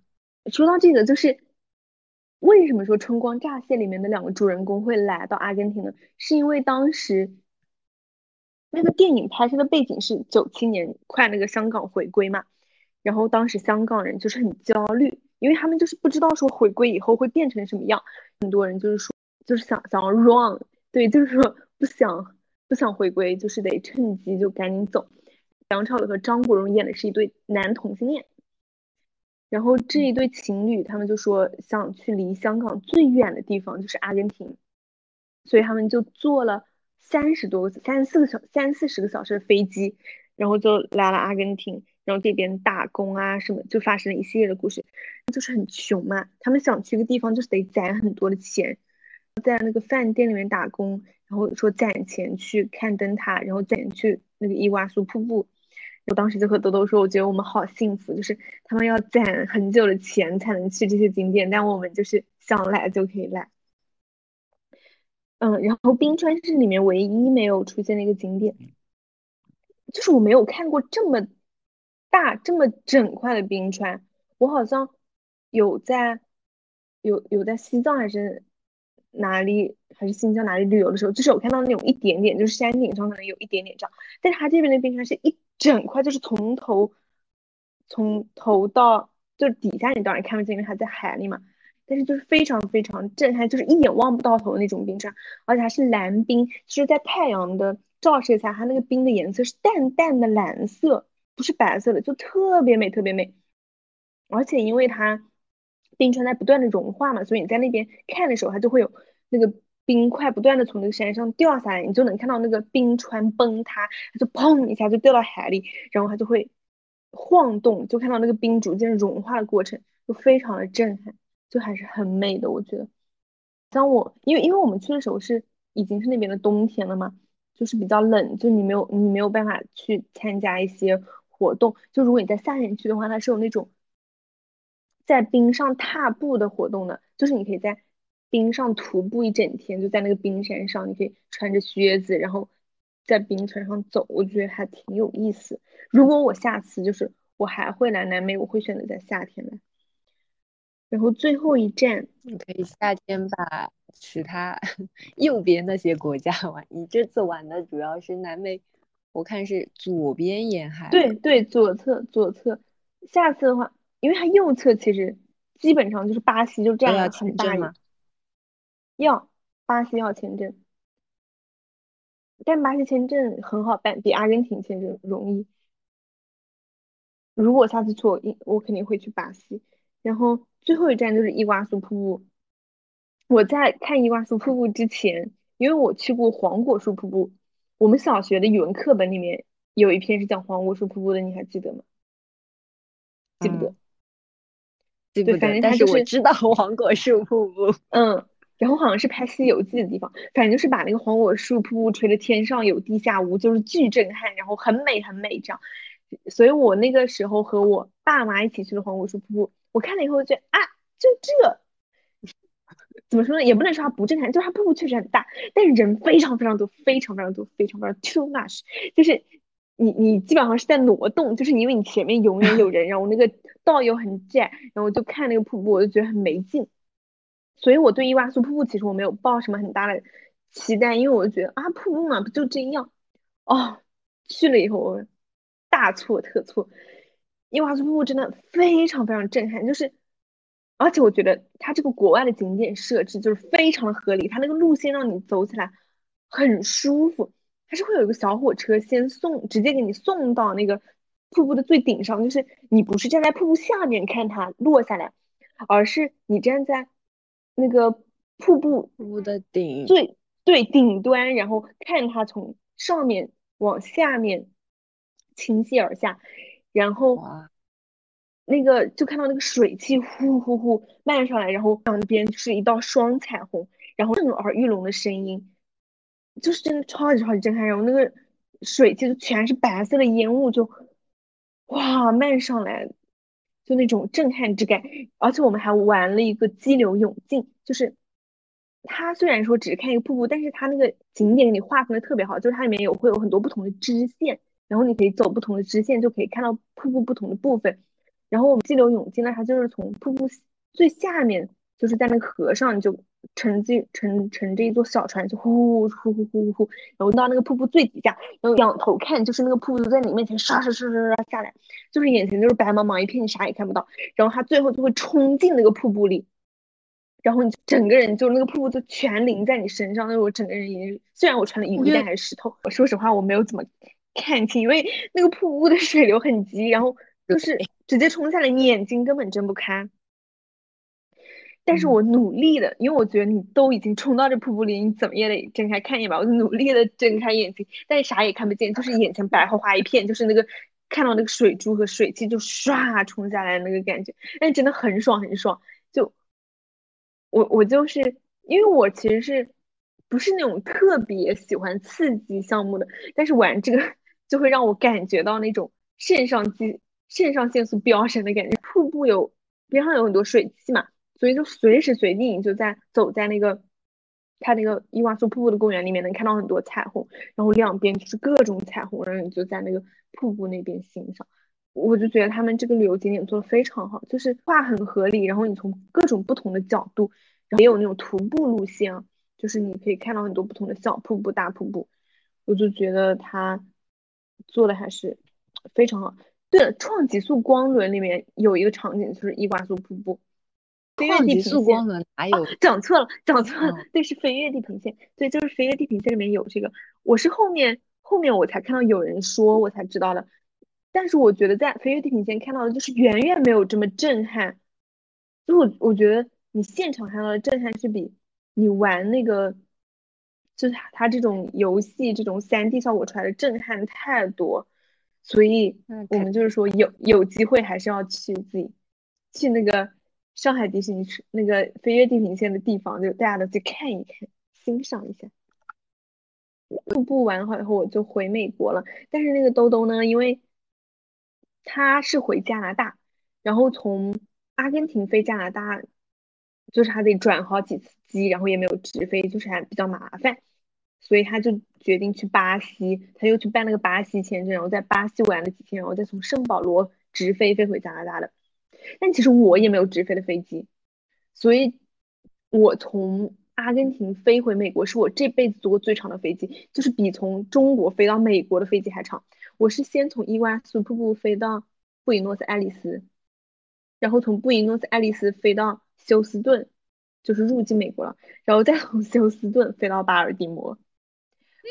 说到这个，就是为什么说《春光乍泄》里面的两个主人公会来到阿根廷呢？是因为当时那个电影拍摄的背景是九七年快那个香港回归嘛，然后当时香港人就是很焦虑。因为他们就是不知道说回归以后会变成什么样，很多人就是说就是想想要 run，对，就是说不想不想回归，就是得趁机就赶紧走。梁朝伟和张国荣演的是一对男同性恋，然后这一对情侣他们就说想去离香港最远的地方就是阿根廷，所以他们就坐了三十多个三四个小三四十个小时的飞机，然后就来了阿根廷。然后这边打工啊什么，就发生了一系列的故事，就是很穷嘛。他们想去一个地方，就是得攒很多的钱，在那个饭店里面打工，然后说攒钱去看灯塔，然后攒去那个伊瓜苏瀑布。我当时就和豆豆说，我觉得我们好幸福，就是他们要攒很久的钱才能去这些景点，但我们就是想来就可以来。嗯，然后冰川是里面唯一没有出现的一个景点，就是我没有看过这么。大这么整块的冰川，我好像有在有有在西藏还是哪里还是新疆哪里旅游的时候，就是我看到那种一点点，就是山顶上可能有一点点这样，但是它这边的冰川是一整块，就是从头从头到就底下你当然看不见，因为它在海里嘛，但是就是非常非常震撼，就是一眼望不到头的那种冰川，而且还是蓝冰，就是在太阳的照射下，它那个冰的颜色是淡淡的蓝色。不是白色的，就特别美，特别美。而且因为它冰川在不断的融化嘛，所以你在那边看的时候，它就会有那个冰块不断的从那个山上掉下来，你就能看到那个冰川崩塌，它就砰一下就掉到海里，然后它就会晃动，就看到那个冰逐渐融化的过程，就非常的震撼，就还是很美的。我觉得，像我，因为因为我们去的时候是已经是那边的冬天了嘛，就是比较冷，就你没有你没有办法去参加一些。活动就如果你在夏天去的话，它是有那种在冰上踏步的活动的，就是你可以在冰上徒步一整天，就在那个冰山上，你可以穿着靴子，然后在冰川上走，我觉得还挺有意思。如果我下次就是我还会来南美，我会选择在夏天来。然后最后一站，你可以夏天把其他 右边那些国家玩。你这次玩的主要是南美。我看是左边沿海，对对，左侧左侧。下次的话，因为它右侧其实基本上就是巴西，就这样很大吗？要巴西要签证，但巴西签证很好办，比阿根廷签证容易。如果下次去，我我肯定会去巴西。然后最后一站就是伊瓜苏瀑布。我在看伊瓜苏瀑布之前，因为我去过黄果树瀑布。我们小学的语文课本里面有一篇是讲黄果树瀑布的，你还记得吗？记不得，记不得。但是我知道 黄果树瀑布。嗯，然后好像是拍《西游记》的地方，反正就是把那个黄果树瀑布吹得天上有地下无，就是巨震撼，然后很美很美这样。所以我那个时候和我爸妈一起去的黄果树瀑布，我看了以后觉得啊，就这。怎么说呢？也不能说它不震撼，就是它瀑布确实很大，但是人非常非常多，非常非常多，非常非常 too much，就是你你基本上是在挪动，就是因为你前面永远有人，然后那个道又很窄，然后就看那个瀑布，我就觉得很没劲。所以我对伊瓦苏瀑布其实我没有抱什么很大的期待，因为我就觉得啊，瀑布嘛不就这样。哦，去了以后大错特错，伊瓦苏瀑布真的非常非常震撼，就是。而且我觉得它这个国外的景点设置就是非常的合理，它那个路线让你走起来很舒服，它是会有一个小火车先送，直接给你送到那个瀑布的最顶上，就是你不是站在瀑布下面看它落下来，而是你站在那个瀑布的顶最对顶端，然后看它从上面往下面倾泻而下，然后。那个就看到那个水汽呼呼呼漫上来，然后两边是一道双彩虹，然后震耳欲聋的声音，就是真的超级超级震撼。然后那个水汽就全是白色的烟雾，就哇漫上来，就那种震撼之感。而且我们还玩了一个激流勇进，就是它虽然说只是看一个瀑布，但是它那个景点给你划分的特别好，就是它里面有会有很多不同的支线，然后你可以走不同的支线，就可以看到瀑布不同的部分。然后我们激流勇进呢，它就是从瀑布最下面，就是在那个河上，你就乘这乘乘着一座小船，就呼呼呼呼呼呼，然后到那个瀑布最底下，然后仰头看，就是那个瀑布就在你面前刷刷刷刷刷下来，就是眼前就是白茫茫一片，你啥也看不到。然后它最后就会冲进那个瀑布里，然后你整个人就那个瀑布就全淋在你身上，那我整个人已经虽然我穿的雨衣，但还是湿透。我说实话，我没有怎么看清，因为那个瀑布的水流很急，然后。就是直接冲下来，你眼睛根本睁不开。但是我努力的，因为我觉得你都已经冲到这瀑布里，你怎么也得睁开看一眼吧。我就努力的睁开眼睛，但是啥也看不见，就是眼前白花花一片，就是那个看到那个水珠和水汽就唰冲下来那个感觉，但真的很爽很爽。就我我就是因为我其实是不是那种特别喜欢刺激项目的，但是玩这个 就会让我感觉到那种肾上激。肾上腺素飙升的感觉，瀑布有边上有很多水汽嘛，所以就随时随地你就在走在那个它那个伊瓦苏瀑布的公园里面，能看到很多彩虹，然后两边就是各种彩虹，然后你就在那个瀑布那边欣赏。我就觉得他们这个旅游景点做的非常好，就是画很合理，然后你从各种不同的角度，然后也有那种徒步路线，就是你可以看到很多不同的小瀑布、大瀑布，我就觉得他做的还是非常好。对了，《创极速光轮》里面有一个场景就是伊瓜苏瀑布。创极速光轮哪有讲错了，讲错了，对，是飞跃地平线。对，就是飞跃地平线里面有这个。我是后面后面我才看到有人说，我才知道的。但是我觉得在飞跃地平线看到的就是远远没有这么震撼。就我我觉得你现场看到的震撼是比你玩那个，就是它这种游戏这种三 D 效果出来的震撼太多。所以，我们就是说，有有机会还是要去自己去那个上海迪士尼那个飞跃地平线的地方，就大家都去看一看，欣赏一下。瀑布完好以后，我就回美国了。但是那个兜兜呢，因为他是回加拿大，然后从阿根廷飞加拿大，就是还得转好几次机，然后也没有直飞，就是还比较麻烦。所以他就决定去巴西，他又去办了个巴西签证，然后在巴西玩了几天，然后再从圣保罗直飞飞回加拿大的。但其实我也没有直飞的飞机，所以我从阿根廷飞回美国是我这辈子坐过最长的飞机，就是比从中国飞到美国的飞机还长。我是先从伊瓜苏瀑布飞到布宜诺斯艾利斯，然后从布宜诺斯艾利斯飞到休斯顿，就是入境美国了，然后再从休斯顿飞到巴尔的摩。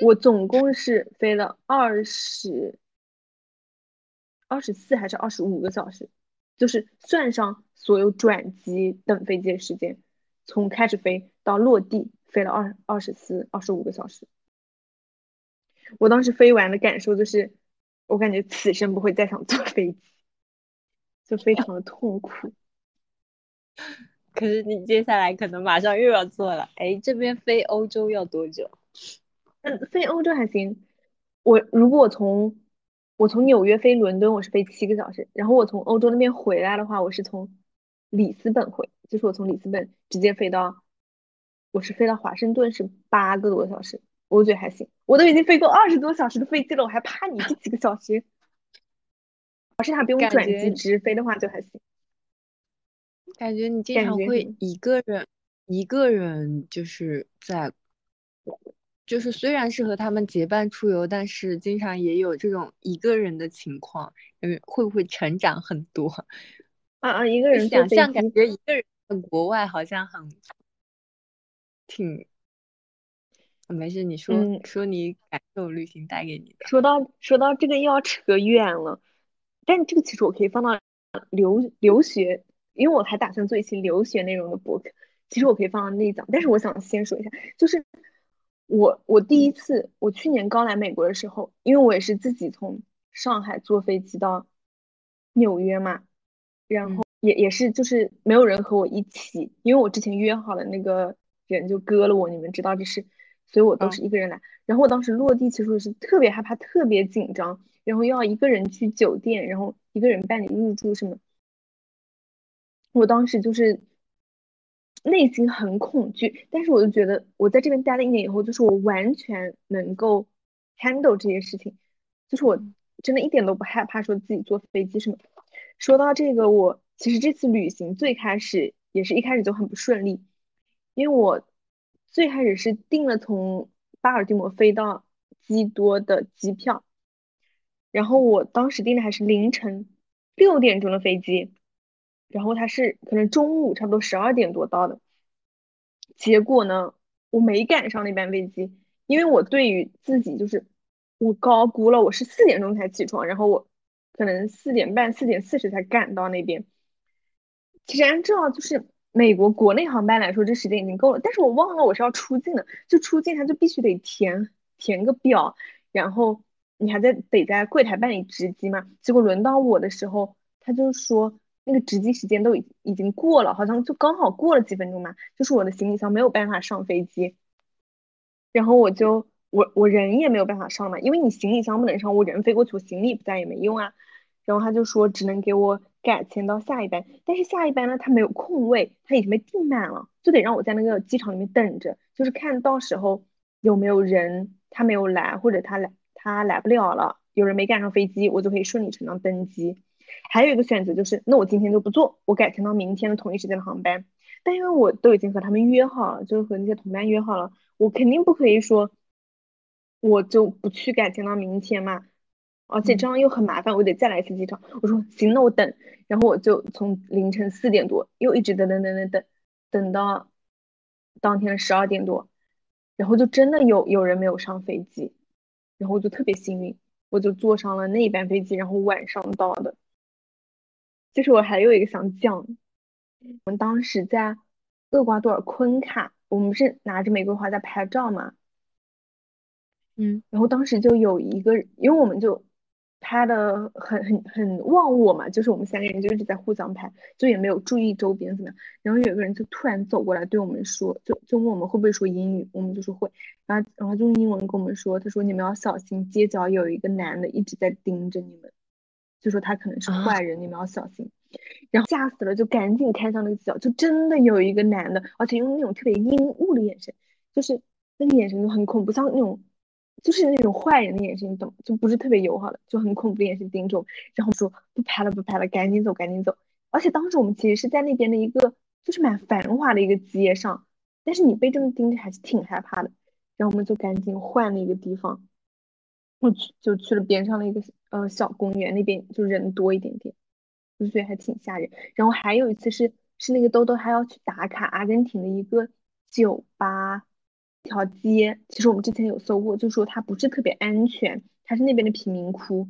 我总共是飞了二十二十四还是二十五个小时，就是算上所有转机等飞机的时间，从开始飞到落地飞了二二十四二十五个小时。我当时飞完的感受就是，我感觉此生不会再想坐飞机，就非常的痛苦。可是你接下来可能马上又要坐了。哎，这边飞欧洲要多久？嗯，飞欧洲还行。我如果我从我从纽约飞伦敦，我是飞七个小时。然后我从欧洲那边回来的话，我是从里斯本回，就是我从里斯本直接飞到，我是飞到华盛顿是八个多小时，我觉得还行。我都已经飞过二十多小时的飞机了，我还怕你这几个小时？要是他不用转机直飞的话就还行。感觉你经常会一个人，一个人就是在，就是虽然是和他们结伴出游，但是经常也有这种一个人的情况，嗯，会不会成长很多？啊啊，一个人想象感觉一个人在国外好像很，挺，没事，你说说你感受旅行带给你的。说到说到这个又要扯远了，但这个其实我可以放到留留学。因为我还打算做一期留学内容的博客，其实我可以放到那讲，但是我想先说一下，就是我我第一次我去年刚来美国的时候，因为我也是自己从上海坐飞机到纽约嘛，然后也也是就是没有人和我一起，因为我之前约好的那个人就割了我，你们知道这是，所以我都是一个人来。然后我当时落地其实我是特别害怕、特别紧张，然后又要一个人去酒店，然后一个人办理入住什么。我当时就是内心很恐惧，但是我就觉得我在这边待了一年以后，就是我完全能够 handle 这些事情，就是我真的一点都不害怕说自己坐飞机什么。说到这个，我其实这次旅行最开始也是一开始就很不顺利，因为我最开始是订了从巴尔的摩飞到基多的机票，然后我当时订的还是凌晨六点钟的飞机。然后他是可能中午差不多十二点多到的，结果呢，我没赶上那班飞机，因为我对于自己就是我高估了，我是四点钟才起床，然后我可能四点半、四点四十才赶到那边。其实按照就是美国国内航班来说，这时间已经够了，但是我忘了我是要出境的，就出境他就必须得填填个表，然后你还在得在柜台办理值机嘛。结果轮到我的时候，他就说。那个值机时间都已已经过了，好像就刚好过了几分钟嘛，就是我的行李箱没有办法上飞机，然后我就我我人也没有办法上嘛，因为你行李箱不能上，我人飞过去，我行李不在也没用啊。然后他就说只能给我改签到下一班，但是下一班呢他没有空位，他已经被订满了，就得让我在那个机场里面等着，就是看到时候有没有人他没有来，或者他来他来不了了，有人没赶上飞机，我就可以顺理成章登机。还有一个选择就是，那我今天就不做，我改签到明天的同一时间的航班。但因为我都已经和他们约好了，就是和那些同伴约好了，我肯定不可以说我就不去改签到明天嘛。而且这样又很麻烦，我得再来一次机场。我说行，那我等。然后我就从凌晨四点多又一直等等等等等，等到当天的十二点多，然后就真的有有人没有上飞机，然后我就特别幸运，我就坐上了那一班飞机，然后晚上到的。就是我还有一个想讲，我们当时在厄瓜多尔昆卡，我们是拿着玫瑰花在拍照嘛，嗯，然后当时就有一个，因为我们就拍的很很很忘我嘛，就是我们三个人就一直在互相拍，就也没有注意周边怎么样。然后有个人就突然走过来对我们说，就就问我们会不会说英语，我们就说会，然后然后就用英文跟我们说，他说你们要小心，街角有一个男的一直在盯着你们。就说他可能是坏人，你们要小心。然后吓死了，就赶紧看向那个角，就真的有一个男的，而且用那种特别阴雾的眼神，就是那个眼神就很恐怖，像那种就是那种坏人的眼神，你懂？就不是特别友好的，就很恐怖的眼神盯着我。然后说不拍了，不拍了，赶紧走，赶紧走。而且当时我们其实是在那边的一个就是蛮繁华的一个街上，但是你被这么盯着还是挺害怕的。然后我们就赶紧换了一个地方。我去就去了边上的一个呃小公园，那边就人多一点点，就觉得还挺吓人。然后还有一次是是那个豆豆他要去打卡阿根廷的一个酒吧，一条街，其实我们之前有搜过，就说它不是特别安全，它是那边的贫民窟，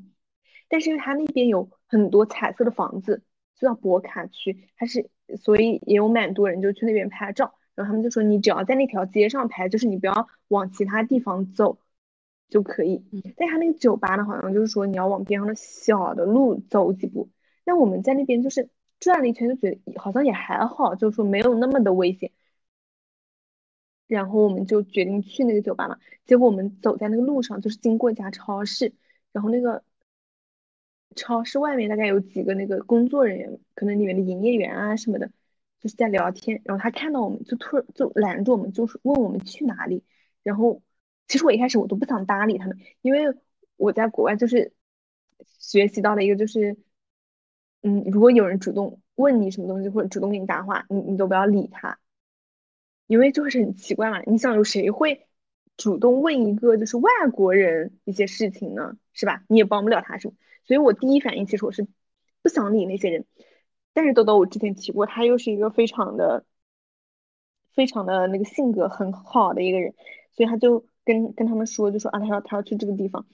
但是因为它那边有很多彩色的房子，就叫博卡区，它是所以也有蛮多人就去那边拍照。然后他们就说你只要在那条街上拍，就是你不要往其他地方走。就可以，但他那个酒吧呢，好像就是说你要往边上的小的路走几步。那我们在那边就是转了一圈就觉得好像也还好，就是说没有那么的危险。然后我们就决定去那个酒吧嘛。结果我们走在那个路上，就是经过一家超市，然后那个超市外面大概有几个那个工作人员，可能里面的营业员啊什么的，就是在聊天。然后他看到我们就突然就拦住我们，就是问我们去哪里。然后其实我一开始我都不想搭理他们，因为我在国外就是学习到了一个就是。嗯，如果有人主动问你什么东西，或者主动给你搭话，你你都不要理他，因为就是很奇怪嘛。你想有谁会主动问一个就是外国人一些事情呢？是吧？你也帮不了他什么。所以我第一反应其实我是不想理那些人。但是豆豆我之前提过，他又是一个非常的、非常的那个性格很好的一个人，所以他就跟跟他们说，就说啊，他要他要去这个地方，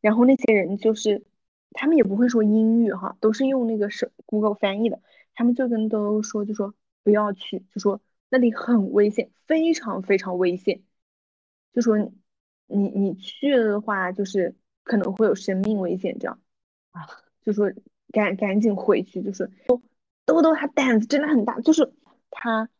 然后那些人就是。他们也不会说英语哈，都是用那个是 Google 翻译的。他们就跟都说，就说不要去，就说那里很危险，非常非常危险。就说你你去了的话，就是可能会有生命危险这样啊。就说赶赶紧回去，就是豆豆他胆子真的很大，就是他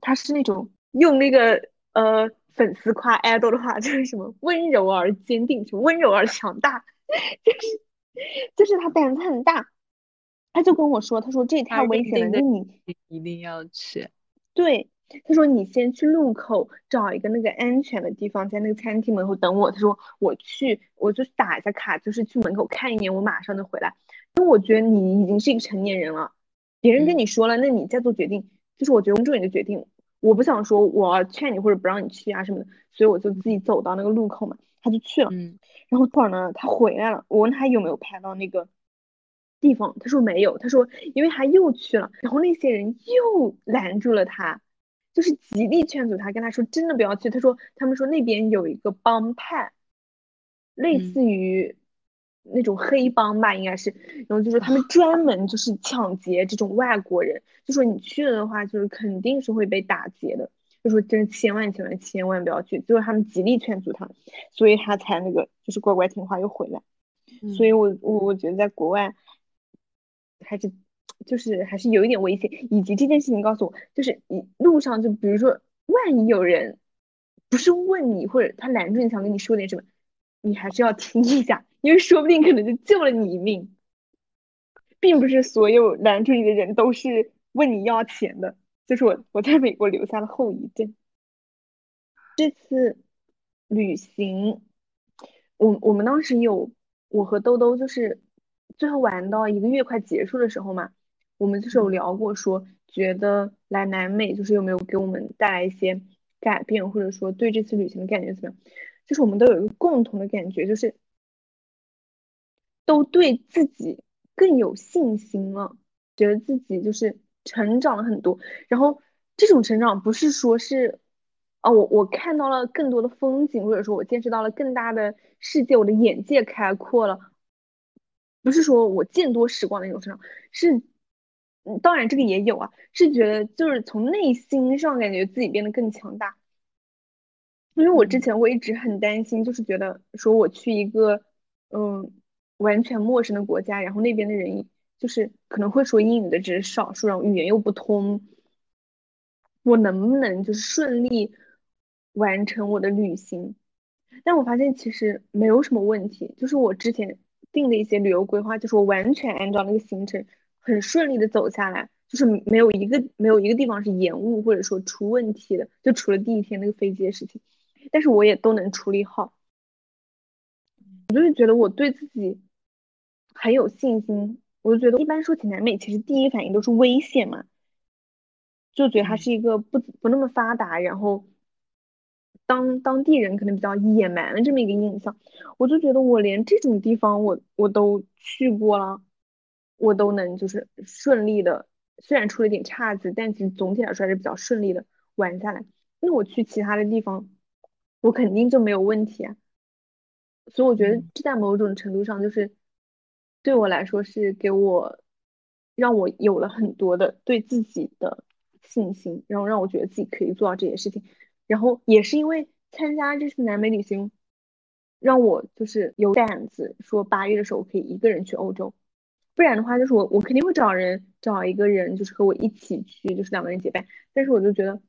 他是那种用那个呃粉丝夸 idol 的话，就是什么温柔而坚定，什么温柔而强大，就是。就是他胆子很大，他就跟我说：“他说这太危险了，那你一定要去。”对，他说：“你先去路口找一个那个安全的地方，在那个餐厅门口等我。”他说：“我去，我就打一下卡，就是去门口看一眼，我马上就回来。因为我觉得你已经是一个成年人了，别人跟你说了，那你再做决定，就是我觉得尊重你的决定。我不想说我劝你或者不让你去啊什么的，所以我就自己走到那个路口嘛。”他就去了，嗯，然后突然呢，他回来了。我问他有没有拍到那个地方，他说没有。他说因为他又去了，然后那些人又拦住了他，就是极力劝阻他，跟他说真的不要去。他说他们说那边有一个帮派，类似于那种黑帮吧，应该是。然后就是他们 专门就是抢劫这种外国人，就说你去了的话，就是肯定是会被打劫的。就说真千万千万千万不要去，最后他们极力劝阻他，所以他才那个就是乖乖听话又回来。所以我我我觉得在国外还是就是还是有一点危险，以及这件事情告诉我，就是你路上就比如说万一有人不是问你或者他拦住你想跟你说点什么，你还是要听一下，因为说不定可能就救了你一命，并不是所有拦住你的人都是问你要钱的。就是我我在美国留下了后遗症。这次旅行，我我们当时有我和兜兜，就是最后玩到一个月快结束的时候嘛，我们就是有聊过，说觉得来南美就是有没有给我们带来一些改变，或者说对这次旅行的感觉怎么样？就是我们都有一个共同的感觉，就是都对自己更有信心了，觉得自己就是。成长了很多，然后这种成长不是说是，啊，我我看到了更多的风景，或者说我见识到了更大的世界，我的眼界开阔了，不是说我见多识广的那种成长，是，当然这个也有啊，是觉得就是从内心上感觉自己变得更强大，因为我之前我一直很担心，就是觉得说我去一个嗯完全陌生的国家，然后那边的人。就是可能会说英语的只是少数，然后语言又不通，我能不能就是顺利完成我的旅行？但我发现其实没有什么问题，就是我之前定的一些旅游规划，就是我完全按照那个行程很顺利的走下来，就是没有一个没有一个地方是延误或者说出问题的，就除了第一天那个飞机的事情，但是我也都能处理好。我就是觉得我对自己很有信心。我就觉得，一般说起南美，其实第一反应都是危险嘛，就觉得它是一个不不那么发达，然后当当地人可能比较野蛮的这么一个印象。我就觉得，我连这种地方我我都去过了，我都能就是顺利的，虽然出了点岔子，但其实总体来说还是比较顺利的玩下来。那我去其他的地方，我肯定就没有问题啊。所以我觉得这在某种程度上就是。对我来说是给我，让我有了很多的对自己的信心，然后让我觉得自己可以做到这些事情，然后也是因为参加这次南美旅行，让我就是有胆子说八月的时候我可以一个人去欧洲，不然的话，就是我我肯定会找人找一个人，就是和我一起去，就是两个人结伴。但是我就觉得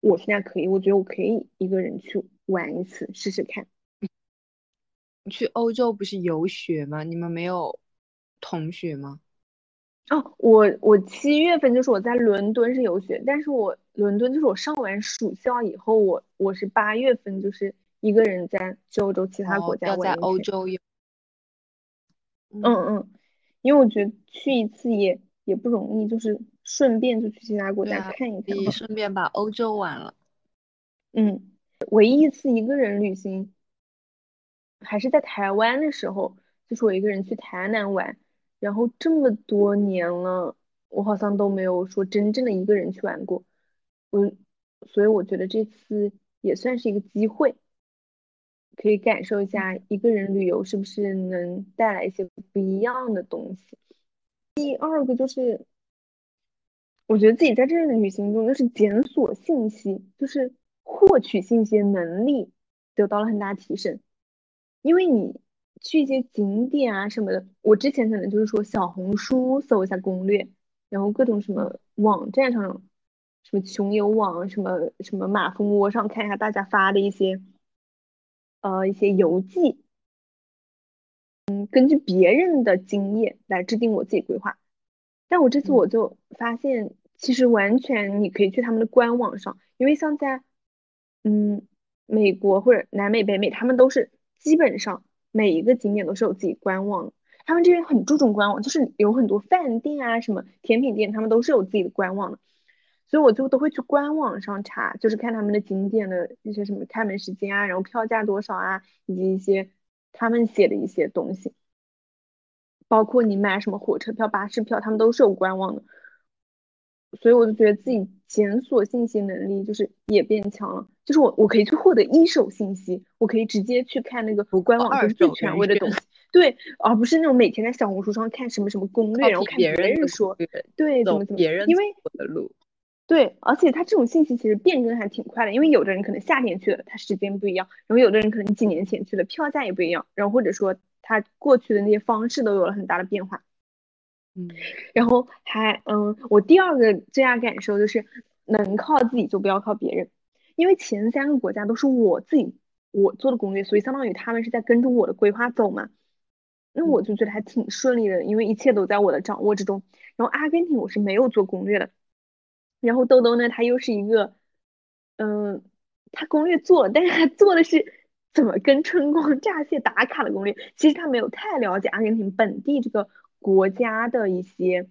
我现在可以，我觉得我可以一个人去玩一次试试看。去欧洲不是游学吗？你们没有同学吗？哦，我我七月份就是我在伦敦是游学，但是我伦敦就是我上完暑校以后，我我是八月份就是一个人在欧洲其他国家玩。在欧洲游。嗯嗯，因为我觉得去一次也也不容易，就是顺便就去其他国家看一看，顺便把欧洲玩了。嗯，唯一一次一个人旅行。还是在台湾的时候，就是我一个人去台南玩，然后这么多年了，我好像都没有说真正的一个人去玩过，我，所以我觉得这次也算是一个机会，可以感受一下一个人旅游是不是能带来一些不一样的东西。第二个就是，我觉得自己在这旅行中就是检索信息，就是获取信息的能力得到了很大提升。因为你去一些景点啊什么的，我之前可能就是说小红书搜一下攻略，然后各种什么网站上，什么穷游网，什么什么马蜂窝上看一下大家发的一些，呃一些游记，嗯，根据别人的经验来制定我自己规划。但我这次我就发现，其实完全你可以去他们的官网上，因为像在嗯美国或者南美、北美，他们都是。基本上每一个景点都是有自己官网，他们这边很注重官网，就是有很多饭店啊、什么甜品店，他们都是有自己的官网的，所以我就都会去官网上查，就是看他们的景点的一些什么开门时间啊，然后票价多少啊，以及一些他们写的一些东西，包括你买什么火车票、巴士票，他们都是有官网的。所以我就觉得自己检索信息能力就是也变强了，就是我我可以去获得一手信息，我可以直接去看那个官网就是最权威的东西，对，而不是那种每天在小红书上看什么什么攻略，然后看别人说，对，怎么怎么，因为的路，对，而且它这种信息其实变更还挺快的，因为有的人可能夏天去了，他时间不一样，然后有的人可能几年前去了，票价也不一样，然后或者说他过去的那些方式都有了很大的变化。嗯，然后还嗯，我第二个最大感受就是能靠自己就不要靠别人，因为前三个国家都是我自己我做的攻略，所以相当于他们是在跟着我的规划走嘛，那我就觉得还挺顺利的，因为一切都在我的掌握之中。然后阿根廷我是没有做攻略的，然后豆豆呢，他又是一个嗯，他攻略做了，但是他做的是怎么跟春光乍泄打卡的攻略，其实他没有太了解阿根廷本地这个。国家的一些，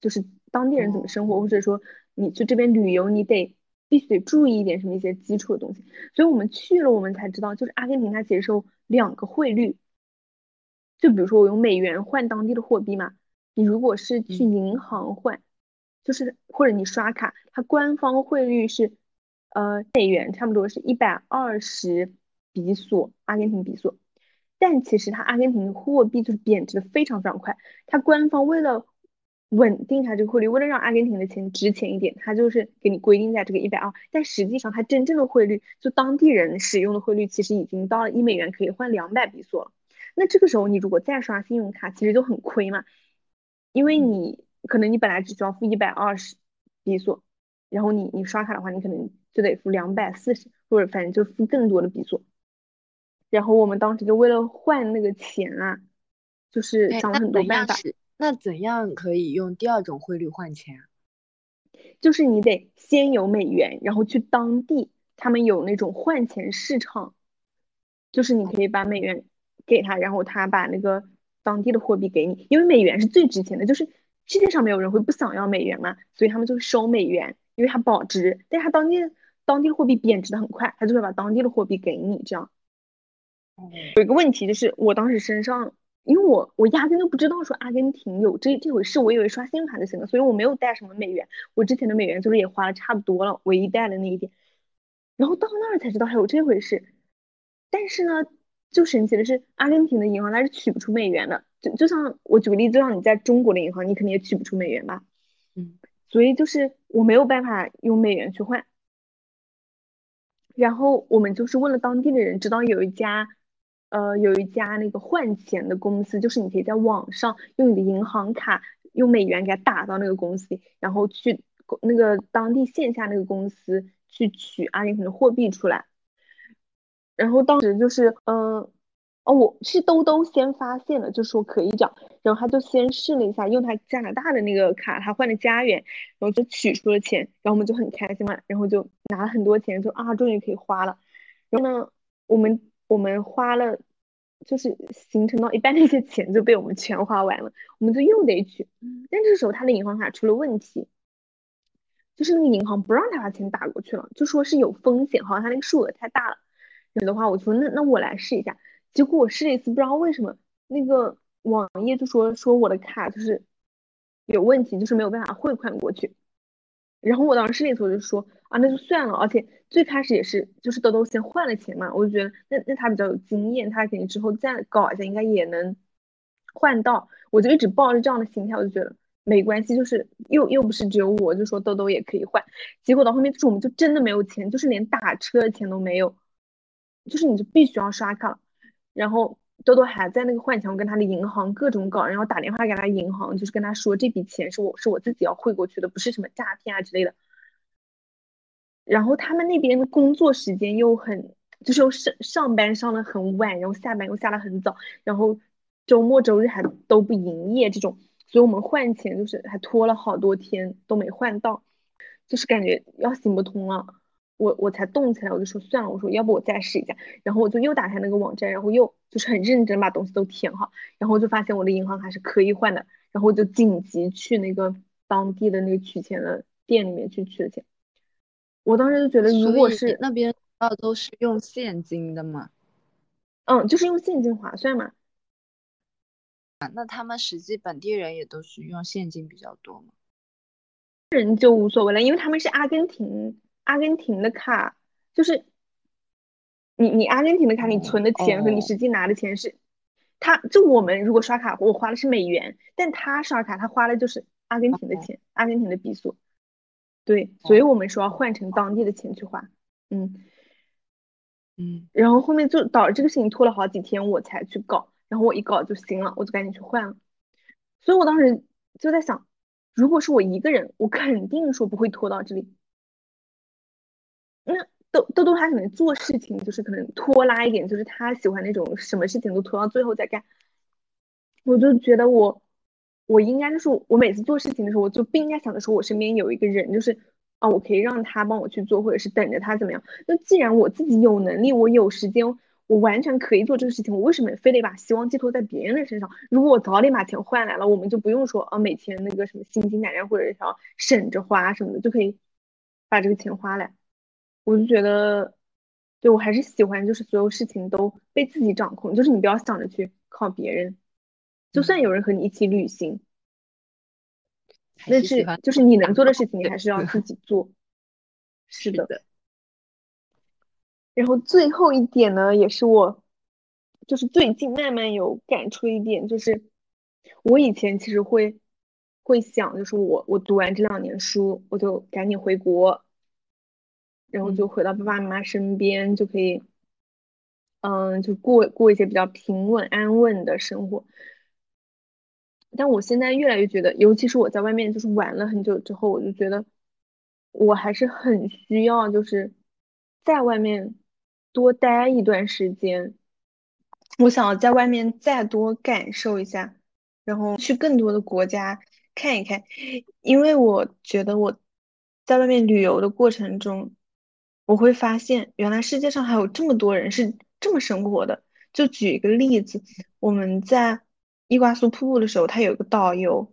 就是当地人怎么生活，或者说你去这边旅游，你得必须得注意一点什么一些基础的东西。所以我们去了，我们才知道，就是阿根廷它其实是有两个汇率。就比如说我用美元换当地的货币嘛，你如果是去银行换，就是或者你刷卡，它官方汇率是呃美元差不多是一百二十比索，阿根廷比索。但其实它阿根廷的货币就是贬值的非常非常快，它官方为了稳定它这个汇率，为了让阿根廷的钱值钱一点，它就是给你规定在这个一百二。但实际上它真正的汇率，就当地人使用的汇率，其实已经到了一美元可以换两百比索了。那这个时候你如果再刷信用卡，其实就很亏嘛，因为你可能你本来只需要付一百二十比索，然后你你刷卡的话，你可能就得付两百四十，或者反正就付更多的比索。然后我们当时就为了换那个钱啊，就是想了很多办法。那怎样可以用第二种汇率换钱？就是你得先有美元，然后去当地，他们有那种换钱市场，就是你可以把美元给他，然后他把那个当地的货币给你，因为美元是最值钱的，就是世界上没有人会不想要美元嘛，所以他们就收美元，因为它保值，但它当地当地的货币贬值的很快，他就会把当地的货币给你，这样。有一个问题就是，我当时身上，因为我我压根都不知道说阿根廷有这这回事，我以为刷信用卡就行了，所以我没有带什么美元。我之前的美元就是也花的差不多了，唯一带的那一点。然后到那儿才知道还有这回事。但是呢，就神奇的是，阿根廷的银行它是取不出美元的。就就像我举个例子，就像你在中国的银行，你肯定也取不出美元吧？嗯。所以就是我没有办法用美元去换。然后我们就是问了当地的人，知道有一家。呃，有一家那个换钱的公司，就是你可以在网上用你的银行卡用美元给它打到那个公司，然后去那个当地线下那个公司去取阿根廷的货币出来。然后当时就是，嗯，哦，我是兜兜先发现了，就说可以这样，然后他就先试了一下，用他加拿大的那个卡，他换了加元，然后就取出了钱，然后我们就很开心嘛，然后就拿了很多钱，就啊，终于可以花了。然后呢，我们我们花了，就是行程到一半，那些钱就被我们全花完了，我们就又得取，但这时候他的银行卡出了问题，就是那个银行不让他把钱打过去了，就说是有风险，好像他那个数额太大了。有的话，我说那那我来试一下，结果我试了一次，不知道为什么那个网页就说说我的卡就是有问题，就是没有办法汇款过去。然后我当时试了一次，我就说啊，那就算了。而且最开始也是就是豆豆先换了钱嘛，我就觉得那那他比较有经验，他肯定之后再搞一下应该也能换到。我就一直抱着这样的心态，我就觉得没关系，就是又又不是只有我，就说豆豆也可以换。结果到后面就是我们就真的没有钱，就是连打车的钱都没有。就是你就必须要刷卡，然后豆豆还在那个换钱，我跟他的银行各种搞，然后打电话给他银行，就是跟他说这笔钱是我是我自己要汇过去的，不是什么诈骗啊之类的。然后他们那边的工作时间又很，就是上上班上的很晚，然后下班又下的很早，然后周末周日还都不营业这种，所以我们换钱就是还拖了好多天都没换到，就是感觉要行不通了。我我才动起来，我就说算了，我说要不我再试一下，然后我就又打开那个网站，然后又就是很认真把东西都填好，然后我就发现我的银行卡是可以换的，然后我就紧急去那个当地的那个取钱的店里面去取的钱。我当时就觉得，如果是那边啊都是用现金的嘛？嗯，就是用现金划算嘛。啊，那他们实际本地人也都是用现金比较多嘛？人就无所谓了，因为他们是阿根廷。阿根廷的卡就是你，你阿根廷的卡，你存的钱和你实际拿的钱是，他就我们如果刷卡，我花的是美元，但他刷卡他花的就是阿根廷的钱，阿根廷的比索，对，所以我们说要换成当地的钱去花，嗯嗯，然后后面就导致这个事情拖了好几天，我才去搞，然后我一搞就行了，我就赶紧去换了，所以我当时就在想，如果是我一个人，我肯定说不会拖到这里。那豆豆豆他可能做事情就是可能拖拉一点，就是他喜欢那种什么事情都拖到最后再干。我就觉得我我应该就是我每次做事情的时候，我就不应该想着说我身边有一个人，就是啊，我可以让他帮我去做，或者是等着他怎么样。那既然我自己有能力，我有时间，我完全可以做这个事情，我为什么非得把希望寄托在别人的身上？如果我早点把钱换来了，我们就不用说啊，每天那个什么心惊胆战，或者是要省着花什么的，就可以把这个钱花来。我就觉得，对我还是喜欢，就是所有事情都被自己掌控，就是你不要想着去靠别人，就算有人和你一起旅行，那是就是你能做的事 情，你还是要自己做。是的。然后最后一点呢，也是我，就是最近慢慢有感触一点，就是我以前其实会会想，就是我我读完这两年书，我就赶紧回国。然后就回到爸爸妈妈身边，就可以，嗯，就过过一些比较平稳安稳的生活。但我现在越来越觉得，尤其是我在外面就是玩了很久之后，我就觉得我还是很需要，就是在外面多待一段时间。我想要在外面再多感受一下，然后去更多的国家看一看，因为我觉得我在外面旅游的过程中。我会发现，原来世界上还有这么多人是这么生活的。就举一个例子，我们在伊瓜苏瀑布的时候，他有个导游，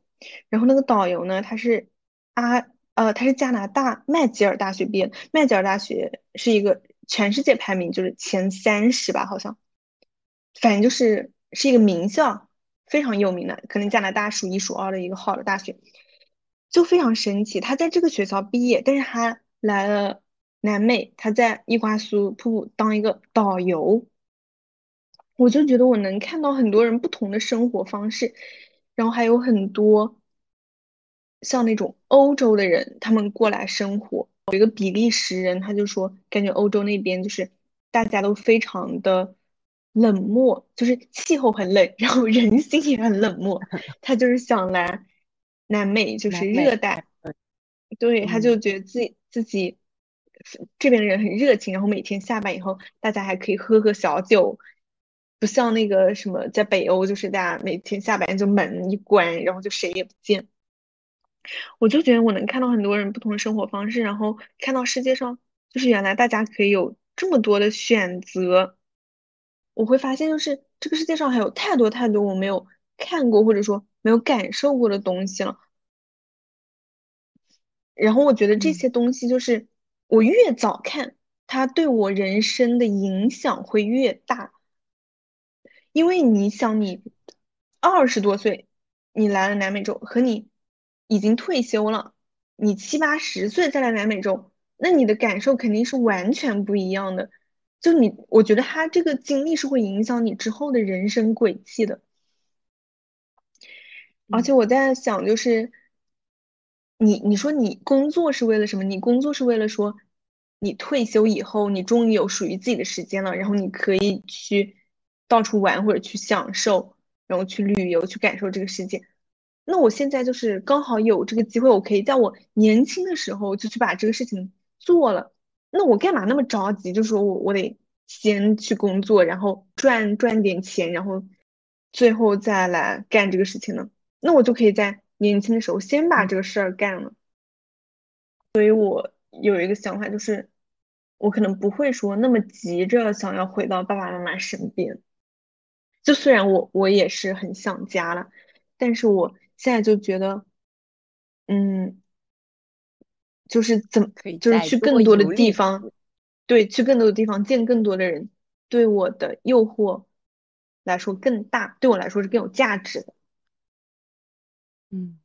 然后那个导游呢，他是阿呃，他是加拿大麦吉尔大学毕业，麦吉尔大学是一个全世界排名就是前三十吧，好像，反正就是是一个名校，非常有名的，可能加拿大数一数二的一个好的大学，就非常神奇。他在这个学校毕业，但是他来了。南美，他在伊瓜苏瀑布当一个导游，我就觉得我能看到很多人不同的生活方式，然后还有很多像那种欧洲的人，他们过来生活。有一个比利时人，他就说，感觉欧洲那边就是大家都非常的冷漠，就是气候很冷，然后人心也很冷漠。他就是想来南美，就是热带，对，他就觉得自己自己这边的人很热情，然后每天下班以后，大家还可以喝喝小酒，不像那个什么在北欧，就是大家每天下班就门一关，然后就谁也不见。我就觉得我能看到很多人不同的生活方式，然后看到世界上就是原来大家可以有这么多的选择。我会发现，就是这个世界上还有太多太多我没有看过或者说没有感受过的东西了。然后我觉得这些东西就是我越早看，它对我人生的影响会越大。因为你想，你二十多岁，你来了南美洲，和你已经退休了，你七八十岁再来南美洲，那你的感受肯定是完全不一样的。就你，我觉得他这个经历是会影响你之后的人生轨迹的。而且我在想，就是你，你说你工作是为了什么？你工作是为了说，你退休以后，你终于有属于自己的时间了，然后你可以去到处玩或者去享受，然后去旅游，去感受这个世界。那我现在就是刚好有这个机会，我可以在我年轻的时候就去把这个事情做了。那我干嘛那么着急？就说我我得先去工作，然后赚赚点钱，然后最后再来干这个事情呢？那我就可以在年轻的时候先把这个事儿干了。所以我有一个想法，就是我可能不会说那么急着想要回到爸爸妈妈身边。就虽然我我也是很想家了，但是我现在就觉得，嗯。就是怎么可以，就是去更多的地方，对，去更多的地方见更多的人，对我的诱惑来说更大，对我来说是更有价值的。嗯，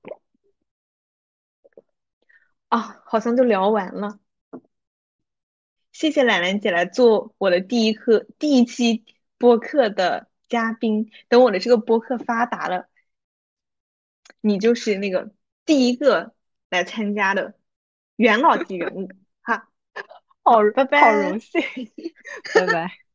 啊，好像就聊完了。谢谢兰兰姐来做我的第一课第一期播客的嘉宾。等我的这个播客发达了，你就是那个第一个来参加的。元老级人物，哈，好，拜拜，好荣幸，拜拜。